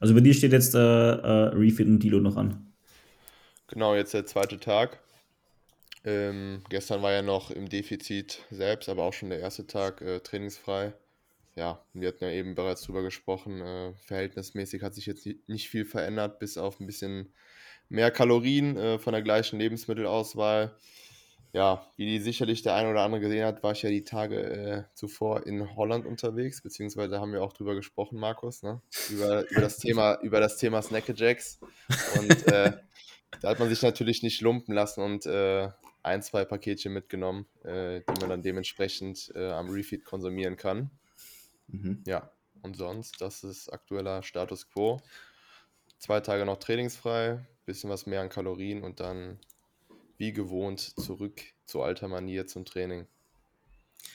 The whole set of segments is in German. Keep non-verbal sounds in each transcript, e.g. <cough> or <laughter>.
Also bei dir steht jetzt äh, äh, Refit und Dilo noch an. Genau, jetzt der zweite Tag. Ähm, gestern war ja noch im Defizit selbst, aber auch schon der erste Tag äh, trainingsfrei. Ja, wir hatten ja eben bereits drüber gesprochen. Äh, verhältnismäßig hat sich jetzt nicht viel verändert, bis auf ein bisschen mehr Kalorien äh, von der gleichen Lebensmittelauswahl. Ja, wie sicherlich der eine oder andere gesehen hat, war ich ja die Tage äh, zuvor in Holland unterwegs, beziehungsweise haben wir auch drüber gesprochen, Markus, ne? über, über, das Thema, <laughs> über das Thema Snackajacks. Und äh, da hat man sich natürlich nicht lumpen lassen und äh, ein, zwei Paketchen mitgenommen, äh, die man dann dementsprechend äh, am Refeed konsumieren kann. Mhm. Ja, und sonst, das ist aktueller Status quo. Zwei Tage noch trainingsfrei, bisschen was mehr an Kalorien und dann wie gewohnt zurück zu alter Manier zum Training.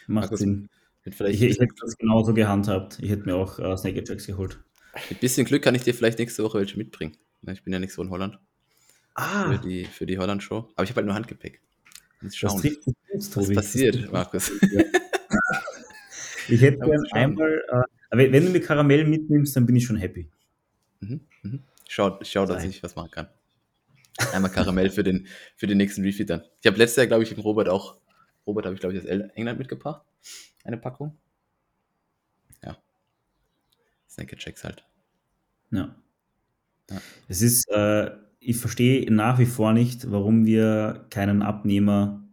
Macht Sinn. Ich, ich, hätte das genauso gehandhabt. Ich hätte mir auch äh, Snake Jacks geholt. Mit ein bisschen Glück kann ich dir vielleicht nächste Woche welche mitbringen. Ich bin ja nicht so in Holland. Ah. Für die, für die Holland-Show. Aber ich habe halt nur Handgepäck. Muss schauen, was, was passiert, Markus. <laughs> ich hätte gern einmal, äh, wenn du mir Karamell mitnimmst, dann bin ich schon happy. Mhm, mhm. Schau, schau dass ich was machen kann. Einmal Karamell für den, für den nächsten Refeed dann. Ich habe letztes Jahr, glaube ich, mit Robert auch, Robert habe ich, glaube ich, aus England mitgebracht. Eine Packung. Ja. Snack-Checks halt. Ja. ja. Es ist, äh, ich verstehe nach wie vor nicht, warum wir keinen Abnehmer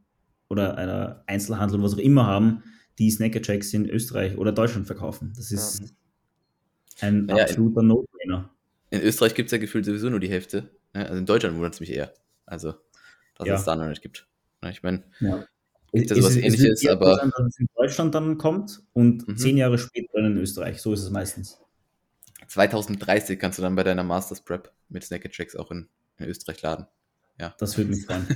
oder einer Einzelhandel oder was auch immer haben, die Snackerchecks in Österreich oder Deutschland verkaufen. Das ist ja. ein absoluter No-Brainer. In Österreich gibt es ja gefühlt sowieso nur die Hälfte. Ne? Also in Deutschland wundert es mich eher. Also, dass ja. es da noch nicht gibt. Ich meine, ja. gibt ja sowas ähnliches, aber. Sein, dass es in Deutschland dann kommt und mhm. zehn Jahre später in Österreich. So ist es meistens. 2030 kannst du dann bei deiner Masters Prep mit Snack Checks auch in, in, Österreich laden. Ja. Das würde <laughs> mich freuen.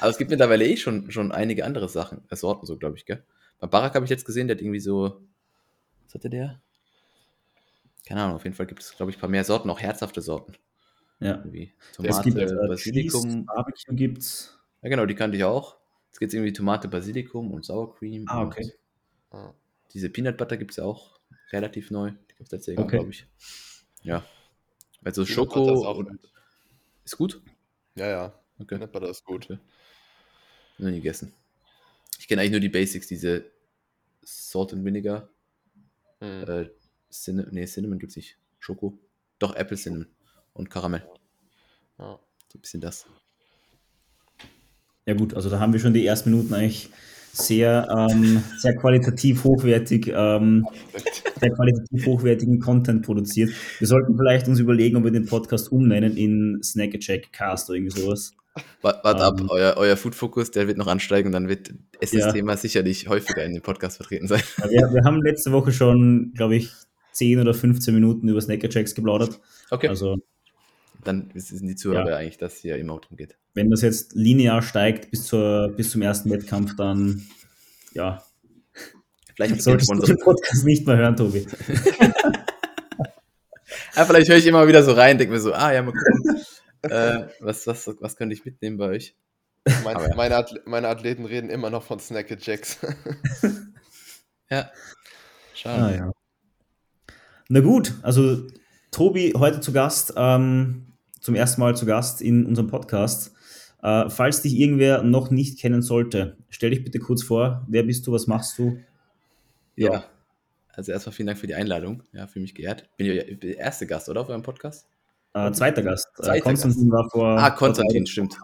Aber es gibt mittlerweile eh schon, schon einige andere Sachen, äh, Sorten so, glaube ich, gell? Bei Barack habe ich jetzt gesehen, der hat irgendwie so, was hatte der? Keine Ahnung, auf jeden Fall gibt es, glaube ich, ein paar mehr Sorten, auch herzhafte Sorten. Ja. Irgendwie Tomate, es gibt, äh, Basilikum. Cheese, Barbecue gibt's. Ja, genau, die kannte ich auch. Es gibt irgendwie Tomate, Basilikum und Sour Cream. Ah, okay. Und, diese Peanut Butter gibt es ja auch relativ neu. Die gibt es letztes Jahr, okay. glaube ich. Ja. Also Peanut Schoko ist, und, ist gut? Ja, ja. Okay. Peanut Butter ist gut. Okay. Noch nie gegessen. Ich kenne eigentlich nur die Basics, diese Salt and Vinegar. Hm. Äh, Cin nee, Cinnamon gibt es nicht. Schoko. Doch, Apple Cinnamon und Karamell. Ja. So ein bisschen das. Ja gut, also da haben wir schon die ersten Minuten eigentlich sehr, ähm, sehr qualitativ hochwertig, ähm, sehr qualitativ hochwertigen Content produziert. Wir sollten vielleicht uns überlegen, ob wir den Podcast umnennen in Snack Check Cast oder irgendwie sowas. Wart, wart ähm, ab, euer, euer Food Focus, der wird noch ansteigen und dann wird es das ja. Thema sicherlich häufiger in dem Podcast vertreten sein. Ja, wir, wir, haben letzte Woche schon, glaube ich, 10 oder 15 Minuten über Snacker Checks geplaudert. Okay. Also, dann wissen die Zuhörer ja. eigentlich, dass es hier immer darum geht. Wenn das jetzt linear steigt bis, zur, bis zum ersten Wettkampf, dann ja. Vielleicht <laughs> solltest du den Podcast nicht mehr hören, Tobi. <laughs> ja, vielleicht höre ich immer wieder so rein, denke mir so, ah ja, mal gucken. äh, was, was, was könnte ich mitnehmen bei euch? Mein, ja. meine, Ath meine, Athleten reden immer noch von Snack Jacks. <laughs> ja. Schade. Ah, ja. Na gut, also Tobi heute zu Gast, ähm, zum ersten Mal zu Gast in unserem Podcast. Äh, falls dich irgendwer noch nicht kennen sollte, stell dich bitte kurz vor. Wer bist du? Was machst du? Ja, ja. also erstmal vielen Dank für die Einladung. Ja, für mich geehrt. Bin ich der erste Gast, oder? Auf eurem Podcast? Äh, zweiter Gast. Äh, zweiter Konstantin Gast. war vor. Ah, Konstantin, stimmt.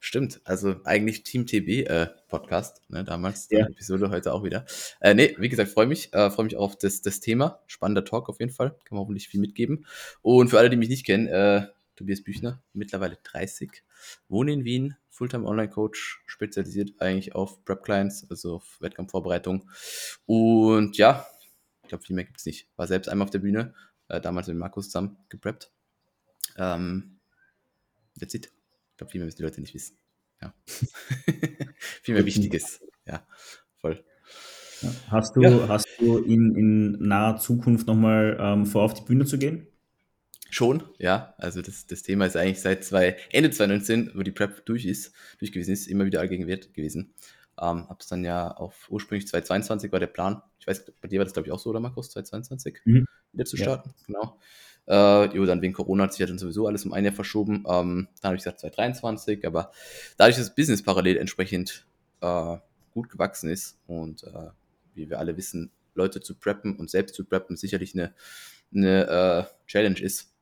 Stimmt. Also eigentlich Team TB äh, Podcast, ne, damals, ja. die Episode heute auch wieder. Äh, nee, wie gesagt, freue mich, äh, freue mich auch auf das, das Thema. Spannender Talk auf jeden Fall. Kann man hoffentlich viel mitgeben. Und für alle, die mich nicht kennen, äh, Tobias Büchner, mittlerweile 30, wohne in Wien, Fulltime Online Coach, spezialisiert eigentlich auf Prep Clients, also auf Wettkampfvorbereitung. Und ja, ich glaube, viel mehr gibt es nicht. War selbst einmal auf der Bühne, äh, damals mit Markus zusammen gepreppt ähm, that's it. Ich glaube, viel mehr müssen die Leute nicht wissen. Ja. <laughs> viel mehr Wichtiges. Ja, voll. Hast du, ja. hast du in, in naher Zukunft nochmal ähm, vor, auf die Bühne zu gehen? Schon, ja. Also das, das Thema ist eigentlich seit zwei, Ende 2019, wo die Prep durch ist, durch gewesen ist, immer wieder allgegenwärtig gewesen. Ähm, hab's dann ja auf ursprünglich 2022 war der Plan. Ich weiß, bei dir war das glaube ich auch so, oder Markus? 2022? Mhm. wieder zu starten. Ja. Genau. Äh, jo, dann wegen Corona hat sich ja dann sowieso alles um ein Jahr verschoben. Ähm, dann habe ich gesagt 2023, aber dadurch, dass das Business parallel entsprechend äh, gut gewachsen ist und äh, wie wir alle wissen, Leute zu preppen und selbst zu preppen sicherlich eine, eine äh, Challenge ist,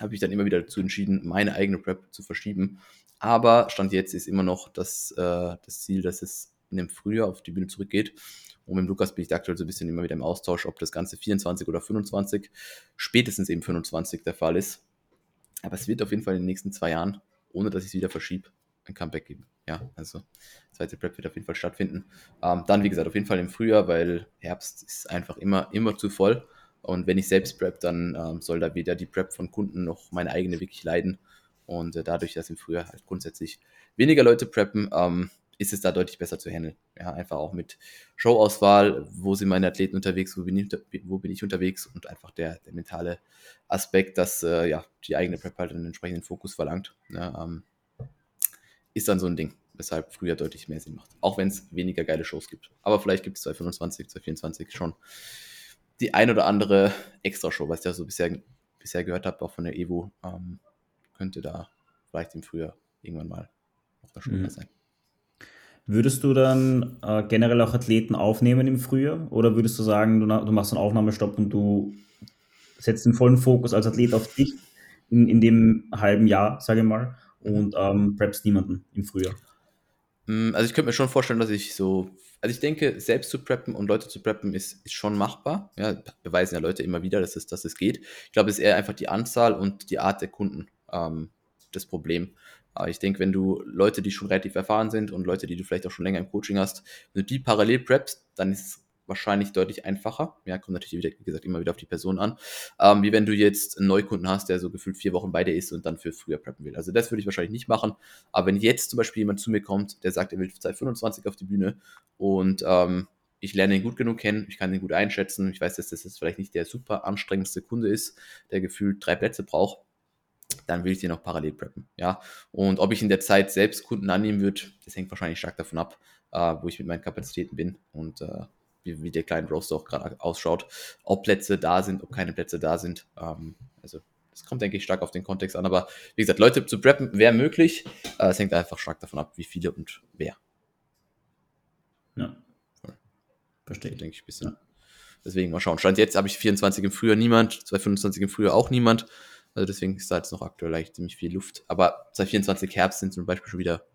habe ich dann immer wieder dazu entschieden, meine eigene Prep zu verschieben. Aber Stand jetzt ist immer noch das, äh, das Ziel, dass es in dem Frühjahr auf die Bühne zurückgeht. Und mit Lukas bin ich da aktuell so ein bisschen immer wieder im Austausch, ob das Ganze 24 oder 25, spätestens eben 25 der Fall ist. Aber es wird auf jeden Fall in den nächsten zwei Jahren, ohne dass ich es wieder verschiebe, ein Comeback geben. Ja, also zweite Prep wird auf jeden Fall stattfinden. Ähm, dann, wie gesagt, auf jeden Fall im Frühjahr, weil Herbst ist einfach immer, immer zu voll. Und wenn ich selbst prep, dann ähm, soll da weder die Prep von Kunden noch meine eigene wirklich leiden. Und äh, dadurch, dass im Frühjahr halt grundsätzlich weniger Leute preppen, ähm, ist es da deutlich besser zu handeln. Ja, einfach auch mit Showauswahl, wo sind meine Athleten unterwegs, wo bin ich, wo bin ich unterwegs und einfach der, der mentale Aspekt, dass äh, ja, die eigene Prep halt einen entsprechenden Fokus verlangt, ja, ähm, ist dann so ein Ding, weshalb früher deutlich mehr Sinn macht. Auch wenn es weniger geile Shows gibt. Aber vielleicht gibt es 2025, 2024 schon die ein oder andere Extra-Show, was ich ja so bisher, bisher gehört habe, auch von der Evo, ähm, könnte da vielleicht im Frühjahr irgendwann mal auf der Schule mhm. sein. Würdest du dann äh, generell auch Athleten aufnehmen im Frühjahr? Oder würdest du sagen, du, du, machst einen Aufnahmestopp und du setzt den vollen Fokus als Athlet auf dich in, in dem halben Jahr, sage ich mal, und ähm, preppst niemanden im Frühjahr? Mm, also ich könnte mir schon vorstellen, dass ich so, also ich denke, selbst zu preppen und Leute zu preppen ist, ist schon machbar. Ja, beweisen ja Leute immer wieder, dass es, dass es geht. Ich glaube, es ist eher einfach die Anzahl und die Art der Kunden ähm, das Problem. Aber ich denke, wenn du Leute, die schon relativ erfahren sind und Leute, die du vielleicht auch schon länger im Coaching hast, wenn du die parallel preppst, dann ist es wahrscheinlich deutlich einfacher. Ja, kommt natürlich, wieder, wie gesagt, immer wieder auf die Person an. Ähm, wie wenn du jetzt einen Neukunden hast, der so gefühlt vier Wochen bei dir ist und dann für früher preppen will. Also das würde ich wahrscheinlich nicht machen. Aber wenn jetzt zum Beispiel jemand zu mir kommt, der sagt, er will 2025 auf die Bühne und ähm, ich lerne ihn gut genug kennen, ich kann ihn gut einschätzen, ich weiß, dass das jetzt vielleicht nicht der super anstrengendste Kunde ist, der gefühlt drei Plätze braucht, dann will ich den auch parallel preppen. Ja? Und ob ich in der Zeit selbst Kunden annehmen würde, das hängt wahrscheinlich stark davon ab, äh, wo ich mit meinen Kapazitäten bin und äh, wie, wie, der kleine Roster auch gerade ausschaut, ob Plätze da sind, ob keine Plätze da sind. Ähm, also das kommt, denke ich, stark auf den Kontext an. Aber wie gesagt, Leute zu preppen wäre möglich. Äh, es hängt einfach stark davon ab, wie viele und wer. Ja. Verstehe ich. Denke ich ein bisschen. Ja. Deswegen mal schauen. Stand jetzt habe ich 24 im Frühjahr niemand, 225 im Frühjahr auch niemand. Also deswegen ist da jetzt noch aktuell leicht ziemlich viel Luft. Aber 2024 Herbst sind zum Beispiel schon wieder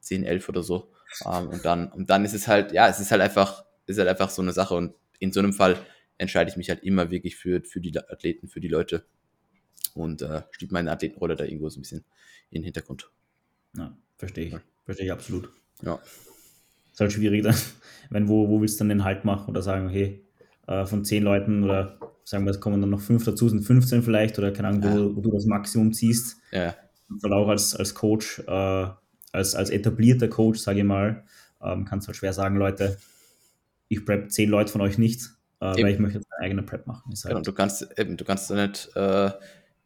10, 11 oder so. Ähm, und dann, und dann ist es halt, ja, es ist halt einfach, ist halt einfach so eine Sache. Und in so einem Fall entscheide ich mich halt immer wirklich für, für die Athleten, für die Leute. Und äh, steht meine Athletenrolle da irgendwo so ein bisschen in den Hintergrund. Ja, verstehe ich. Ja. Verstehe ich absolut. Ja. Ist halt schwierig dann, <laughs> wenn wo, wo willst du dann den Halt machen oder sagen, hey, äh, von zehn Leuten oder sagen wir, es kommen dann noch fünf dazu, sind 15 vielleicht oder keine Ahnung, ja. wo, wo, du das Maximum ziehst. Ja. Und auch als, als Coach, äh, als, als etablierter Coach, sage ich mal, ähm, kannst du halt schwer sagen, Leute, ich prep zehn Leute von euch nicht, äh, weil ich möchte jetzt meine eigene Prep machen. Halt genau, du kannst eben, du kannst nicht, äh,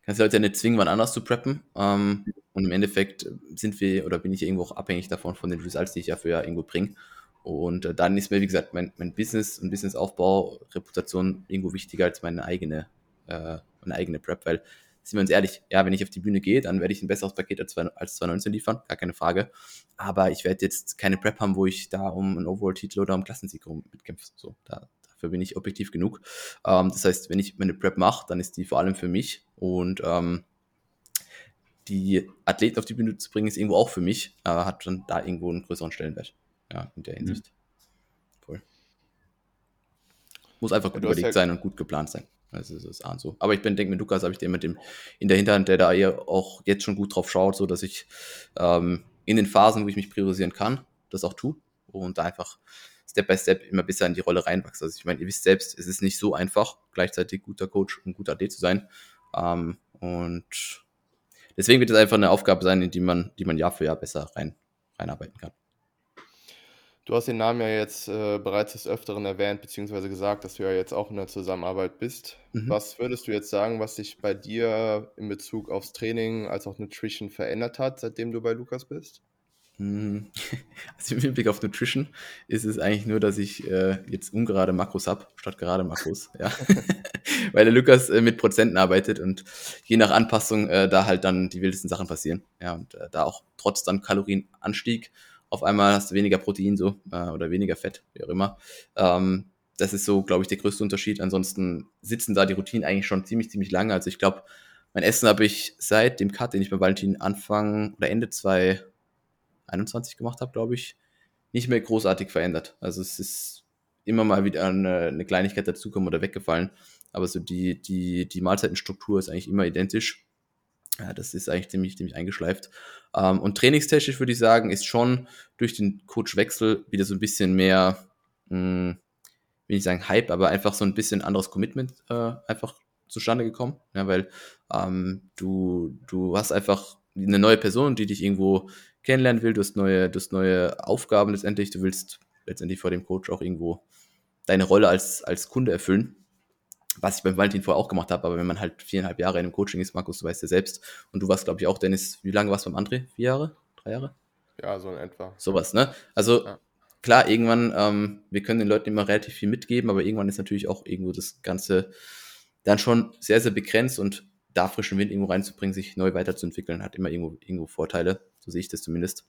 kannst die Leute nicht zwingen, wann anders zu preppen. Ähm, und im Endeffekt sind wir oder bin ich irgendwo auch abhängig davon von den Results, die ich ja für ja irgendwo bringe. Und äh, dann ist mir, wie gesagt, mein, mein Business und Businessaufbau, Reputation irgendwo wichtiger als meine eigene, äh, meine eigene Prep, weil, sind wir uns ehrlich, ja, wenn ich auf die Bühne gehe, dann werde ich ein besseres Paket als, als 2019 liefern, gar keine Frage. Aber ich werde jetzt keine Prep haben, wo ich da um einen Overall-Titel oder um Klassensieg mitkämpfe. So, da, dafür bin ich objektiv genug. Ähm, das heißt, wenn ich meine Prep mache, dann ist die vor allem für mich und ähm, die Athleten auf die Bühne zu bringen, ist irgendwo auch für mich, äh, hat dann da irgendwo einen größeren Stellenwert ja, in der Hinsicht. Mhm. Voll. Muss einfach gut überlegt ja sein und gut geplant sein. Also das ist so. Aber ich bin, denke mit Lukas habe ich den mit dem in der Hinterhand, der da eher auch jetzt schon gut drauf schaut, so dass ich ähm, in den Phasen, wo ich mich priorisieren kann, das auch tue und da einfach Step by Step immer besser in die Rolle reinwachse. Also ich meine, ihr wisst selbst, es ist nicht so einfach, gleichzeitig guter Coach und guter Athlet zu sein. Ähm, und deswegen wird es einfach eine Aufgabe sein, in die man, die man Jahr für Jahr besser rein, reinarbeiten kann. Du hast den Namen ja jetzt äh, bereits des Öfteren erwähnt, beziehungsweise gesagt, dass du ja jetzt auch in der Zusammenarbeit bist. Mhm. Was würdest du jetzt sagen, was sich bei dir in Bezug aufs Training als auch Nutrition verändert hat, seitdem du bei Lukas bist? Hm, <laughs> also im Hinblick auf Nutrition ist es eigentlich nur, dass ich äh, jetzt ungerade Makros habe, statt gerade Makros, ja. <laughs> <laughs> Weil der Lukas äh, mit Prozenten arbeitet und je nach Anpassung äh, da halt dann die wildesten Sachen passieren. Ja, und äh, da auch trotz dann Kalorienanstieg auf einmal hast du weniger Protein so äh, oder weniger Fett, wie auch immer. Ähm, das ist so, glaube ich, der größte Unterschied. Ansonsten sitzen da die Routinen eigentlich schon ziemlich, ziemlich lange. Also ich glaube, mein Essen habe ich seit dem Cut, den ich bei Valentin Anfang oder Ende 2021 gemacht habe, glaube ich, nicht mehr großartig verändert. Also es ist immer mal wieder eine, eine Kleinigkeit dazugekommen oder weggefallen. Aber so die, die, die Mahlzeitenstruktur ist eigentlich immer identisch. Ja, das ist eigentlich ziemlich, ziemlich eingeschleift. Ähm, und trainingstechnisch würde ich sagen, ist schon durch den Coachwechsel wieder so ein bisschen mehr, mh, hm, will ich sagen Hype, aber einfach so ein bisschen anderes Commitment äh, einfach zustande gekommen. Ja, weil ähm, du, du hast einfach eine neue Person, die dich irgendwo kennenlernen will, du hast neue, du hast neue Aufgaben letztendlich, du willst letztendlich vor dem Coach auch irgendwo deine Rolle als, als Kunde erfüllen was ich beim Valentin vorher auch gemacht habe, aber wenn man halt viereinhalb Jahre in einem Coaching ist, Markus, du weißt ja selbst, und du warst, glaube ich, auch, Dennis, wie lange warst du beim André? Vier Jahre? Drei Jahre? Ja, so in etwa. Sowas, ne? Also ja. klar, irgendwann, ähm, wir können den Leuten immer relativ viel mitgeben, aber irgendwann ist natürlich auch irgendwo das Ganze dann schon sehr, sehr begrenzt und da frischen Wind irgendwo reinzubringen, sich neu weiterzuentwickeln, hat immer irgendwo, irgendwo Vorteile. So sehe ich das zumindest.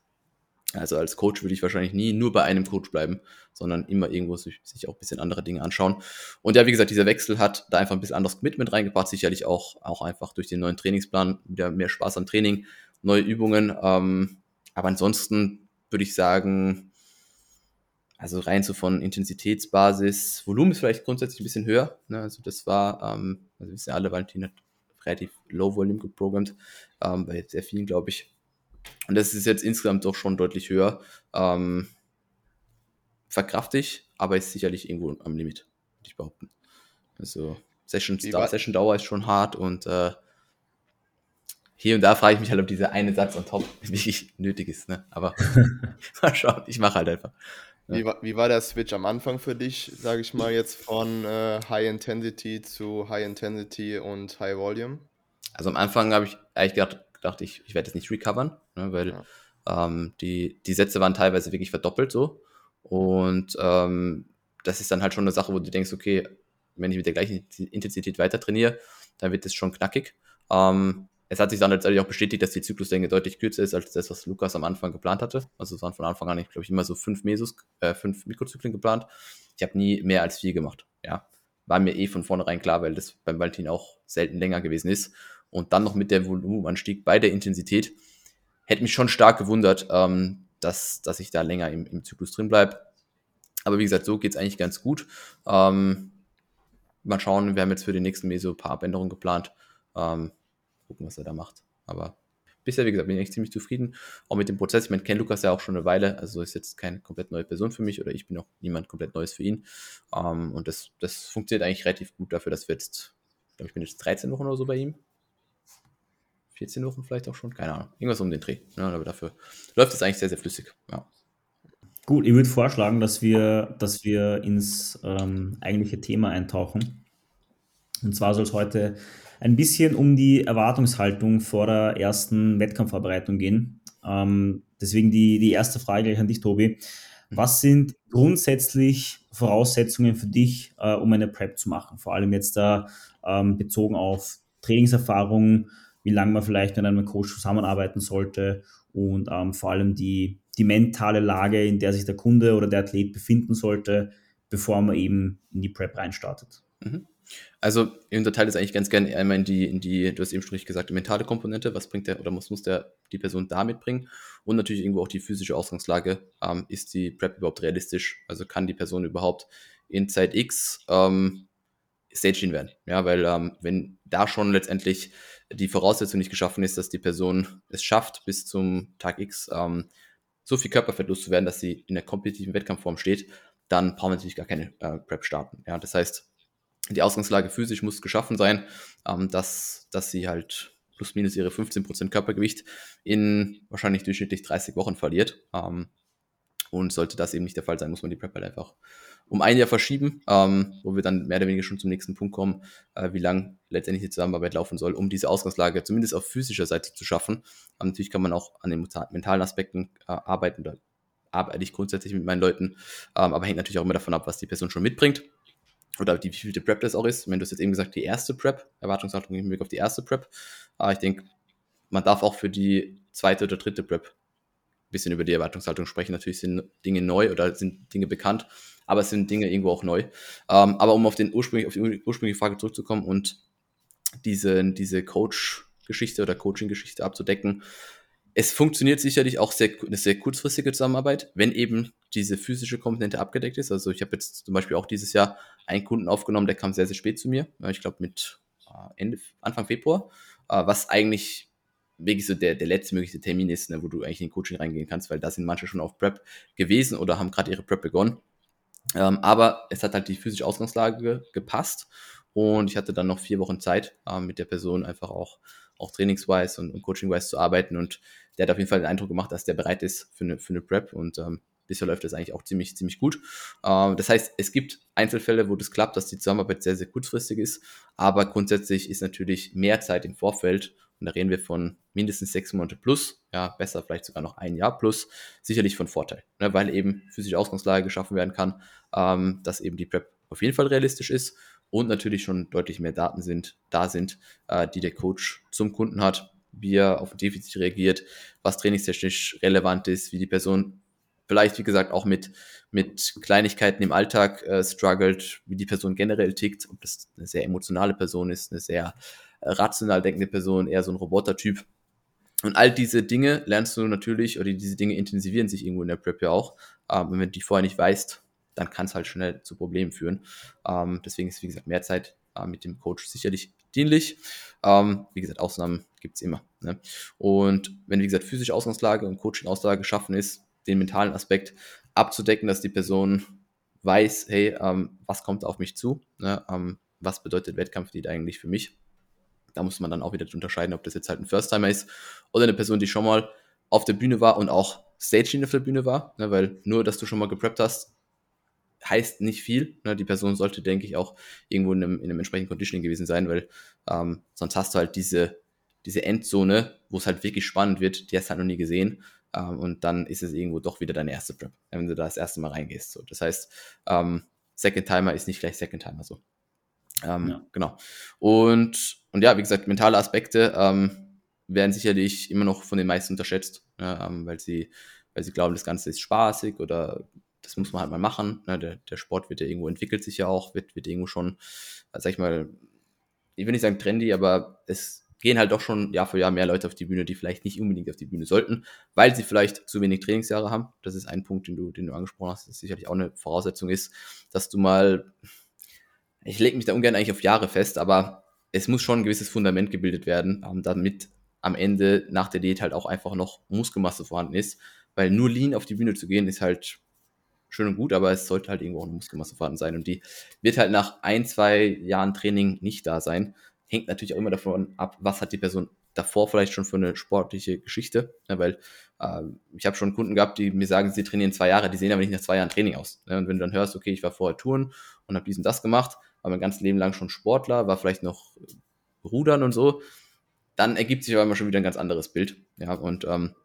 Also als Coach würde ich wahrscheinlich nie nur bei einem Coach bleiben, sondern immer irgendwo sich, sich, auch ein bisschen andere Dinge anschauen. Und ja, wie gesagt, dieser Wechsel hat da einfach ein bisschen anderes Commitment reingebracht, sicherlich auch, auch einfach durch den neuen Trainingsplan, wieder mehr Spaß am Training, neue Übungen. Ähm, aber ansonsten würde ich sagen, also rein so von Intensitätsbasis, Volumen ist vielleicht grundsätzlich ein bisschen höher. Ne? Also das war, ähm, also wissen ja alle, Valentin hat relativ Low Volume geprogrammt, ähm, bei sehr vielen, glaube ich. Und das ist jetzt insgesamt doch schon deutlich höher. Ähm, verkraftig, aber ist sicherlich irgendwo am Limit, würde ich behaupten. Also Session, Session Dauer ist schon hart und äh, hier und da frage ich mich halt, ob dieser eine Satz on top <laughs> wirklich nötig ist. Ne? Aber <laughs> mal schauen, ich mache halt einfach. Ja. Wie, war, wie war der Switch am Anfang für dich, sage ich mal, jetzt von äh, High Intensity zu High Intensity und High Volume? Also am Anfang habe ich eigentlich gedacht, dachte ich, ich werde das nicht recovern, ne, weil ja. ähm, die, die Sätze waren teilweise wirklich verdoppelt so. Und ähm, das ist dann halt schon eine Sache, wo du denkst, okay, wenn ich mit der gleichen Intensität weiter trainiere, dann wird das schon knackig. Ähm, es hat sich dann letztendlich auch bestätigt, dass die Zykluslänge deutlich kürzer ist als das, was Lukas am Anfang geplant hatte. Also es waren von Anfang an, ich glaube ich, immer so fünf Mesos, äh, fünf Mikrozyklen geplant. Ich habe nie mehr als vier gemacht. Ja, war mir eh von vornherein klar, weil das beim Valentin auch selten länger gewesen ist und dann noch mit der Volumenanstieg bei der Intensität, hätte mich schon stark gewundert, ähm, dass, dass ich da länger im, im Zyklus drin bleibe. Aber wie gesagt, so geht es eigentlich ganz gut. Ähm, mal schauen, wir haben jetzt für den nächsten Meso ein paar Abänderungen geplant. Ähm, gucken, was er da macht. Aber bisher, wie gesagt, bin ich echt ziemlich zufrieden. Auch mit dem Prozess. Ich meine, kenne Lukas ja auch schon eine Weile, also ist jetzt keine komplett neue Person für mich oder ich bin auch niemand komplett Neues für ihn. Ähm, und das, das funktioniert eigentlich relativ gut dafür, dass wir jetzt, ich glaube, ich bin jetzt 13 Wochen oder so bei ihm. 14 Wochen vielleicht auch schon, keine Ahnung. Irgendwas um den Dreh. Ja, aber dafür läuft es eigentlich sehr, sehr flüssig. Ja. Gut, ich würde vorschlagen, dass wir, dass wir ins ähm, eigentliche Thema eintauchen. Und zwar soll es heute ein bisschen um die Erwartungshaltung vor der ersten Wettkampfvorbereitung gehen. Ähm, deswegen die, die erste Frage gleich an dich, Tobi. Was sind grundsätzlich Voraussetzungen für dich, äh, um eine Prep zu machen? Vor allem jetzt da ähm, bezogen auf Trainingserfahrung, wie lange man vielleicht mit einem Coach zusammenarbeiten sollte und ähm, vor allem die, die mentale Lage, in der sich der Kunde oder der Athlet befinden sollte, bevor man eben in die Prep reinstartet. Mhm. Also ich unterteile es eigentlich ganz gerne einmal in die, in die, du hast eben schon richtig gesagt, die mentale Komponente, was bringt der oder muss, muss der die Person da mitbringen und natürlich irgendwo auch die physische Ausgangslage. Ähm, ist die Prep überhaupt realistisch? Also kann die Person überhaupt in Zeit X ähm, Stage werden? Ja, weil ähm, wenn da schon letztendlich die Voraussetzung nicht geschaffen ist, dass die Person es schafft, bis zum Tag X ähm, so viel Körperfett loszuwerden, dass sie in der kompetitiven Wettkampfform steht, dann brauchen wir natürlich gar keine äh, Prep starten. Ja, das heißt, die Ausgangslage physisch muss geschaffen sein, ähm, dass, dass sie halt plus minus ihre 15% Körpergewicht in wahrscheinlich durchschnittlich 30 Wochen verliert. Ähm, und sollte das eben nicht der Fall sein, muss man die Prep halt einfach um ein Jahr verschieben, ähm, wo wir dann mehr oder weniger schon zum nächsten Punkt kommen, äh, wie lang letztendlich die Zusammenarbeit laufen soll, um diese Ausgangslage zumindest auf physischer Seite zu schaffen. Ähm, natürlich kann man auch an den mentalen Aspekten äh, arbeiten, da arbeite ich grundsätzlich mit meinen Leuten, ähm, aber hängt natürlich auch immer davon ab, was die Person schon mitbringt oder die wievielte Prep das auch ist. Wenn du hast jetzt eben gesagt, die erste Prep, Erwartungshaltung im Hinblick auf die erste Prep, aber ich denke, man darf auch für die zweite oder dritte Prep bisschen über die Erwartungshaltung sprechen. Natürlich sind Dinge neu oder sind Dinge bekannt, aber es sind Dinge irgendwo auch neu. Ähm, aber um auf, den ursprünglich, auf die ursprüngliche Frage zurückzukommen und diese, diese Coach-Geschichte oder Coaching-Geschichte abzudecken, es funktioniert sicherlich auch sehr, eine sehr kurzfristige Zusammenarbeit, wenn eben diese physische Komponente abgedeckt ist. Also ich habe jetzt zum Beispiel auch dieses Jahr einen Kunden aufgenommen, der kam sehr, sehr spät zu mir. Ich glaube mit äh, Ende, Anfang Februar, äh, was eigentlich wirklich so der, der letzte mögliche Termin ist, ne, wo du eigentlich in Coaching reingehen kannst, weil da sind manche schon auf Prep gewesen oder haben gerade ihre Prep begonnen. Ähm, aber es hat halt die physische Ausgangslage gepasst und ich hatte dann noch vier Wochen Zeit, äh, mit der Person einfach auch, auch trainingswise und, und coaching-wise zu arbeiten und der hat auf jeden Fall den Eindruck gemacht, dass der bereit ist für eine, für eine Prep und ähm, bisher läuft das eigentlich auch ziemlich, ziemlich gut. Ähm, das heißt, es gibt Einzelfälle, wo das klappt, dass die Zusammenarbeit sehr, sehr kurzfristig ist, aber grundsätzlich ist natürlich mehr Zeit im Vorfeld und da reden wir von mindestens sechs Monate plus, ja, besser vielleicht sogar noch ein Jahr plus, sicherlich von Vorteil, ne, weil eben physische Ausgangslage geschaffen werden kann, ähm, dass eben die Prep auf jeden Fall realistisch ist und natürlich schon deutlich mehr Daten sind, da sind, äh, die der Coach zum Kunden hat, wie er auf ein Defizit reagiert, was trainingstechnisch relevant ist, wie die Person vielleicht, wie gesagt, auch mit, mit Kleinigkeiten im Alltag äh, struggelt, wie die Person generell tickt, ob das eine sehr emotionale Person ist, eine sehr rational denkende Person, eher so ein Robotertyp. Und all diese Dinge lernst du natürlich, oder diese Dinge intensivieren sich irgendwo in der Prep ja auch. Ähm, wenn du die vorher nicht weißt, dann kann es halt schnell zu Problemen führen. Ähm, deswegen ist, wie gesagt, mehr Zeit äh, mit dem Coach sicherlich dienlich. Ähm, wie gesagt, Ausnahmen gibt es immer. Ne? Und wenn, wie gesagt, physische Ausgangslage und Coaching-Auslage geschaffen ist, den mentalen Aspekt abzudecken, dass die Person weiß, hey, ähm, was kommt auf mich zu? Ne? Ähm, was bedeutet Wettkampflied eigentlich für mich? Da muss man dann auch wieder unterscheiden, ob das jetzt halt ein First-Timer ist oder eine Person, die schon mal auf der Bühne war und auch Stage auf der Bühne war, ne, weil nur, dass du schon mal gepreppt hast, heißt nicht viel. Ne? Die Person sollte, denke ich, auch irgendwo in einem, in einem entsprechenden Conditioning gewesen sein, weil ähm, sonst hast du halt diese, diese Endzone, wo es halt wirklich spannend wird, die hast du halt noch nie gesehen. Ähm, und dann ist es irgendwo doch wieder deine erste Prep, wenn du da das erste Mal reingehst. So. Das heißt, ähm, Second Timer ist nicht gleich Second Timer so. Ähm, ja. Genau. Und, und ja, wie gesagt, mentale Aspekte ähm, werden sicherlich immer noch von den meisten unterschätzt, ja, ähm, weil, sie, weil sie glauben, das Ganze ist spaßig oder das muss man halt mal machen. Ne? Der, der Sport wird ja irgendwo, entwickelt sich ja auch, wird, wird irgendwo schon, sag ich mal, ich will nicht sagen trendy, aber es gehen halt doch schon Jahr für Jahr mehr Leute auf die Bühne, die vielleicht nicht unbedingt auf die Bühne sollten, weil sie vielleicht zu wenig Trainingsjahre haben. Das ist ein Punkt, den du, den du angesprochen hast, das sicherlich auch eine Voraussetzung ist, dass du mal ich lege mich da ungern eigentlich auf Jahre fest, aber es muss schon ein gewisses Fundament gebildet werden, ähm, damit am Ende nach der Diät halt auch einfach noch Muskelmasse vorhanden ist, weil nur lean auf die Bühne zu gehen ist halt schön und gut, aber es sollte halt irgendwo auch eine Muskelmasse vorhanden sein und die wird halt nach ein, zwei Jahren Training nicht da sein. Hängt natürlich auch immer davon ab, was hat die Person davor vielleicht schon für eine sportliche Geschichte, ne, weil äh, ich habe schon Kunden gehabt, die mir sagen, sie trainieren zwei Jahre, die sehen aber nicht nach zwei Jahren Training aus. Ne, und wenn du dann hörst, okay, ich war vorher Touren und habe dies und das gemacht, war mein ganzes Leben lang schon Sportler, war vielleicht noch Rudern und so, dann ergibt sich aber immer schon wieder ein ganz anderes Bild. Ja, und ähm,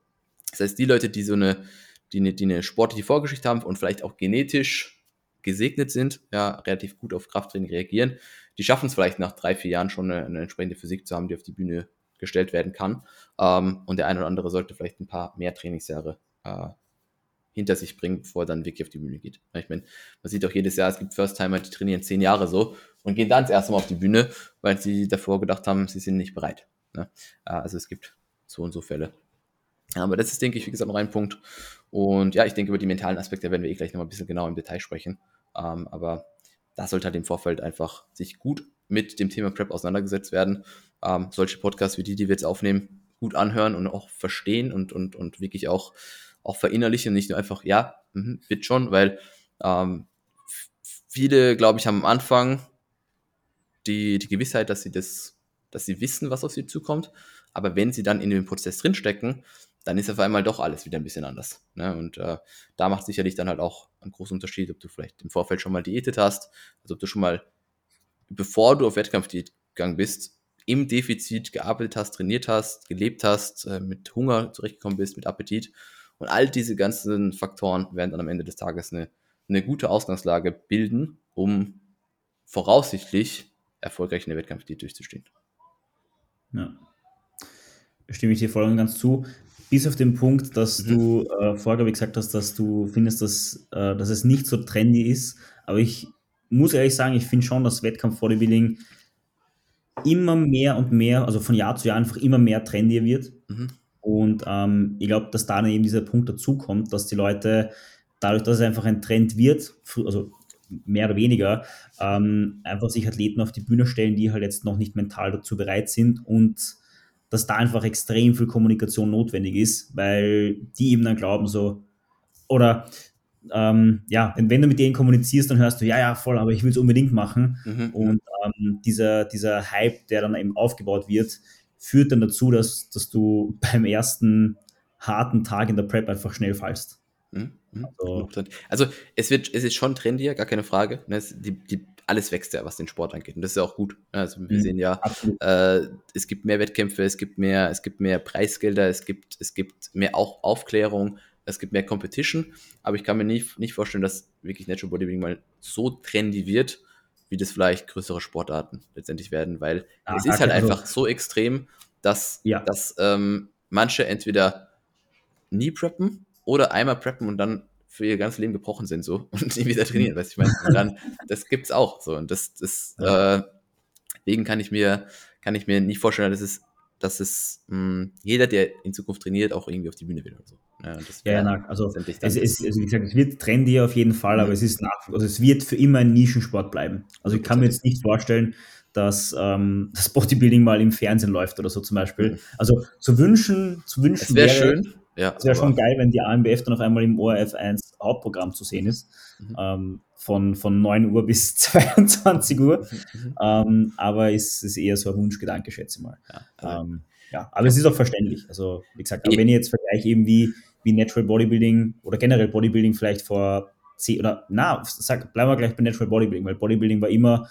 das heißt, die Leute, die so eine, die eine, die eine sportliche Vorgeschichte haben und vielleicht auch genetisch gesegnet sind, ja, relativ gut auf Krafttraining reagieren, die schaffen es vielleicht nach drei, vier Jahren schon eine, eine, entsprechende Physik zu haben, die auf die Bühne gestellt werden kann. Ähm, und der eine oder andere sollte vielleicht ein paar mehr Trainingsjahre äh, hinter sich bringen, bevor er dann wirklich auf die Bühne geht. Ich meine, man sieht auch jedes Jahr, es gibt First-Timer, die trainieren zehn Jahre so und gehen dann das erste Mal auf die Bühne, weil sie davor gedacht haben, sie sind nicht bereit. Ne? Also es gibt so und so Fälle. Aber das ist, denke ich, wie gesagt, noch ein Punkt. Und ja, ich denke, über die mentalen Aspekte werden wir eh gleich noch mal ein bisschen genauer im Detail sprechen. Ähm, aber da sollte halt im Vorfeld einfach sich gut mit dem Thema Prep auseinandergesetzt werden. Ähm, solche Podcasts wie die, die wir jetzt aufnehmen, gut anhören und auch verstehen und, und, und wirklich auch auch verinnerlichen, nicht nur einfach, ja, mh, wird schon, weil ähm, viele, glaube ich, haben am Anfang die, die Gewissheit, dass sie das, dass sie wissen, was auf sie zukommt. Aber wenn sie dann in dem Prozess drinstecken, dann ist auf einmal doch alles wieder ein bisschen anders. Ne? Und äh, da macht sicherlich dann halt auch einen großen Unterschied, ob du vielleicht im Vorfeld schon mal diätet hast, also ob du schon mal, bevor du auf Wettkampfdiät gegangen bist, im Defizit gearbeitet hast, trainiert hast, gelebt hast, äh, mit Hunger zurechtgekommen bist, mit Appetit. Und all diese ganzen Faktoren werden dann am Ende des Tages eine, eine gute Ausgangslage bilden, um voraussichtlich erfolgreich in der Wettkampfdiät durchzustehen. Ja. Stimme ich dir voll und ganz zu. Bis auf den Punkt, dass mhm. du äh, vorher gesagt hast, dass du findest, dass, äh, dass es nicht so trendy ist. Aber ich muss ehrlich sagen, ich finde schon, dass Wettkampf-Bodybuilding immer mehr und mehr, also von Jahr zu Jahr einfach immer mehr trendy wird. Mhm. Und ähm, ich glaube, dass da dann eben dieser Punkt dazukommt, dass die Leute dadurch, dass es einfach ein Trend wird, also mehr oder weniger, ähm, einfach sich Athleten auf die Bühne stellen, die halt jetzt noch nicht mental dazu bereit sind und dass da einfach extrem viel Kommunikation notwendig ist, weil die eben dann glauben so, oder ähm, ja, wenn, du mit denen kommunizierst, dann hörst du, ja, ja, voll, aber ich will es unbedingt machen. Mhm. Und ähm, dieser, dieser Hype, der dann eben aufgebaut wird, führt dann dazu, dass, dass du <laughs> beim ersten harten Tag in der Prep einfach schnell fallst. Mhm. mhm. Also, also, es wird, es ist schon trendier, gar keine Frage. Ne, die, die alles wächst ja, was den Sport angeht. Und das ist ja auch gut. Also wir mhm, sehen ja, äh, es gibt mehr Wettkämpfe, es gibt mehr, es gibt mehr Preisgelder, es gibt, es gibt mehr auch Aufklärung, es gibt mehr Competition. Aber ich kann mir nicht, nicht vorstellen, dass wirklich Natural Bodybuilding mal so trendy wird, wie das vielleicht größere Sportarten letztendlich werden, weil ah, es ist halt einfach so extrem, dass, ja. dass ähm, manche entweder nie preppen oder einmal preppen und dann für ihr ganzes Leben gebrochen sind so <laughs> und nie wieder trainieren, weißt ich meine, und dann, das gibt's auch so und das, das, ja. äh, deswegen kann ich mir, kann ich mir nicht vorstellen, dass es, dass es mh, hm, jeder, der in Zukunft trainiert, auch irgendwie auf die Bühne will oder so. Ja, ja, na, also, es, ist, also wie gesagt, es wird trendy auf jeden Fall, mhm. aber es ist nach, also es wird für immer ein Nischensport bleiben. Also ich kann mir jetzt nicht vorstellen, dass ähm, das Bodybuilding mal im Fernsehen läuft oder so zum Beispiel. Mhm. Also zu wünschen, zu wünschen wäre schön, ja, es wäre schon geil, wenn die AMBF dann auf einmal im ORF1 Hauptprogramm zu sehen ist. Mhm. Ähm, von, von 9 Uhr bis <laughs> 22 Uhr. Mhm. mhm. Ähm, aber es ist eher so ein Wunschgedanke, schätze ich mal. Ja, ähm, ja aber es ist auch verständlich. Also, wie gesagt, wenn ich jetzt vergleiche eben wie, wie Natural Bodybuilding oder generell Bodybuilding vielleicht vor 10 oder na, sag, bleiben wir gleich bei Natural Bodybuilding, weil Bodybuilding war immer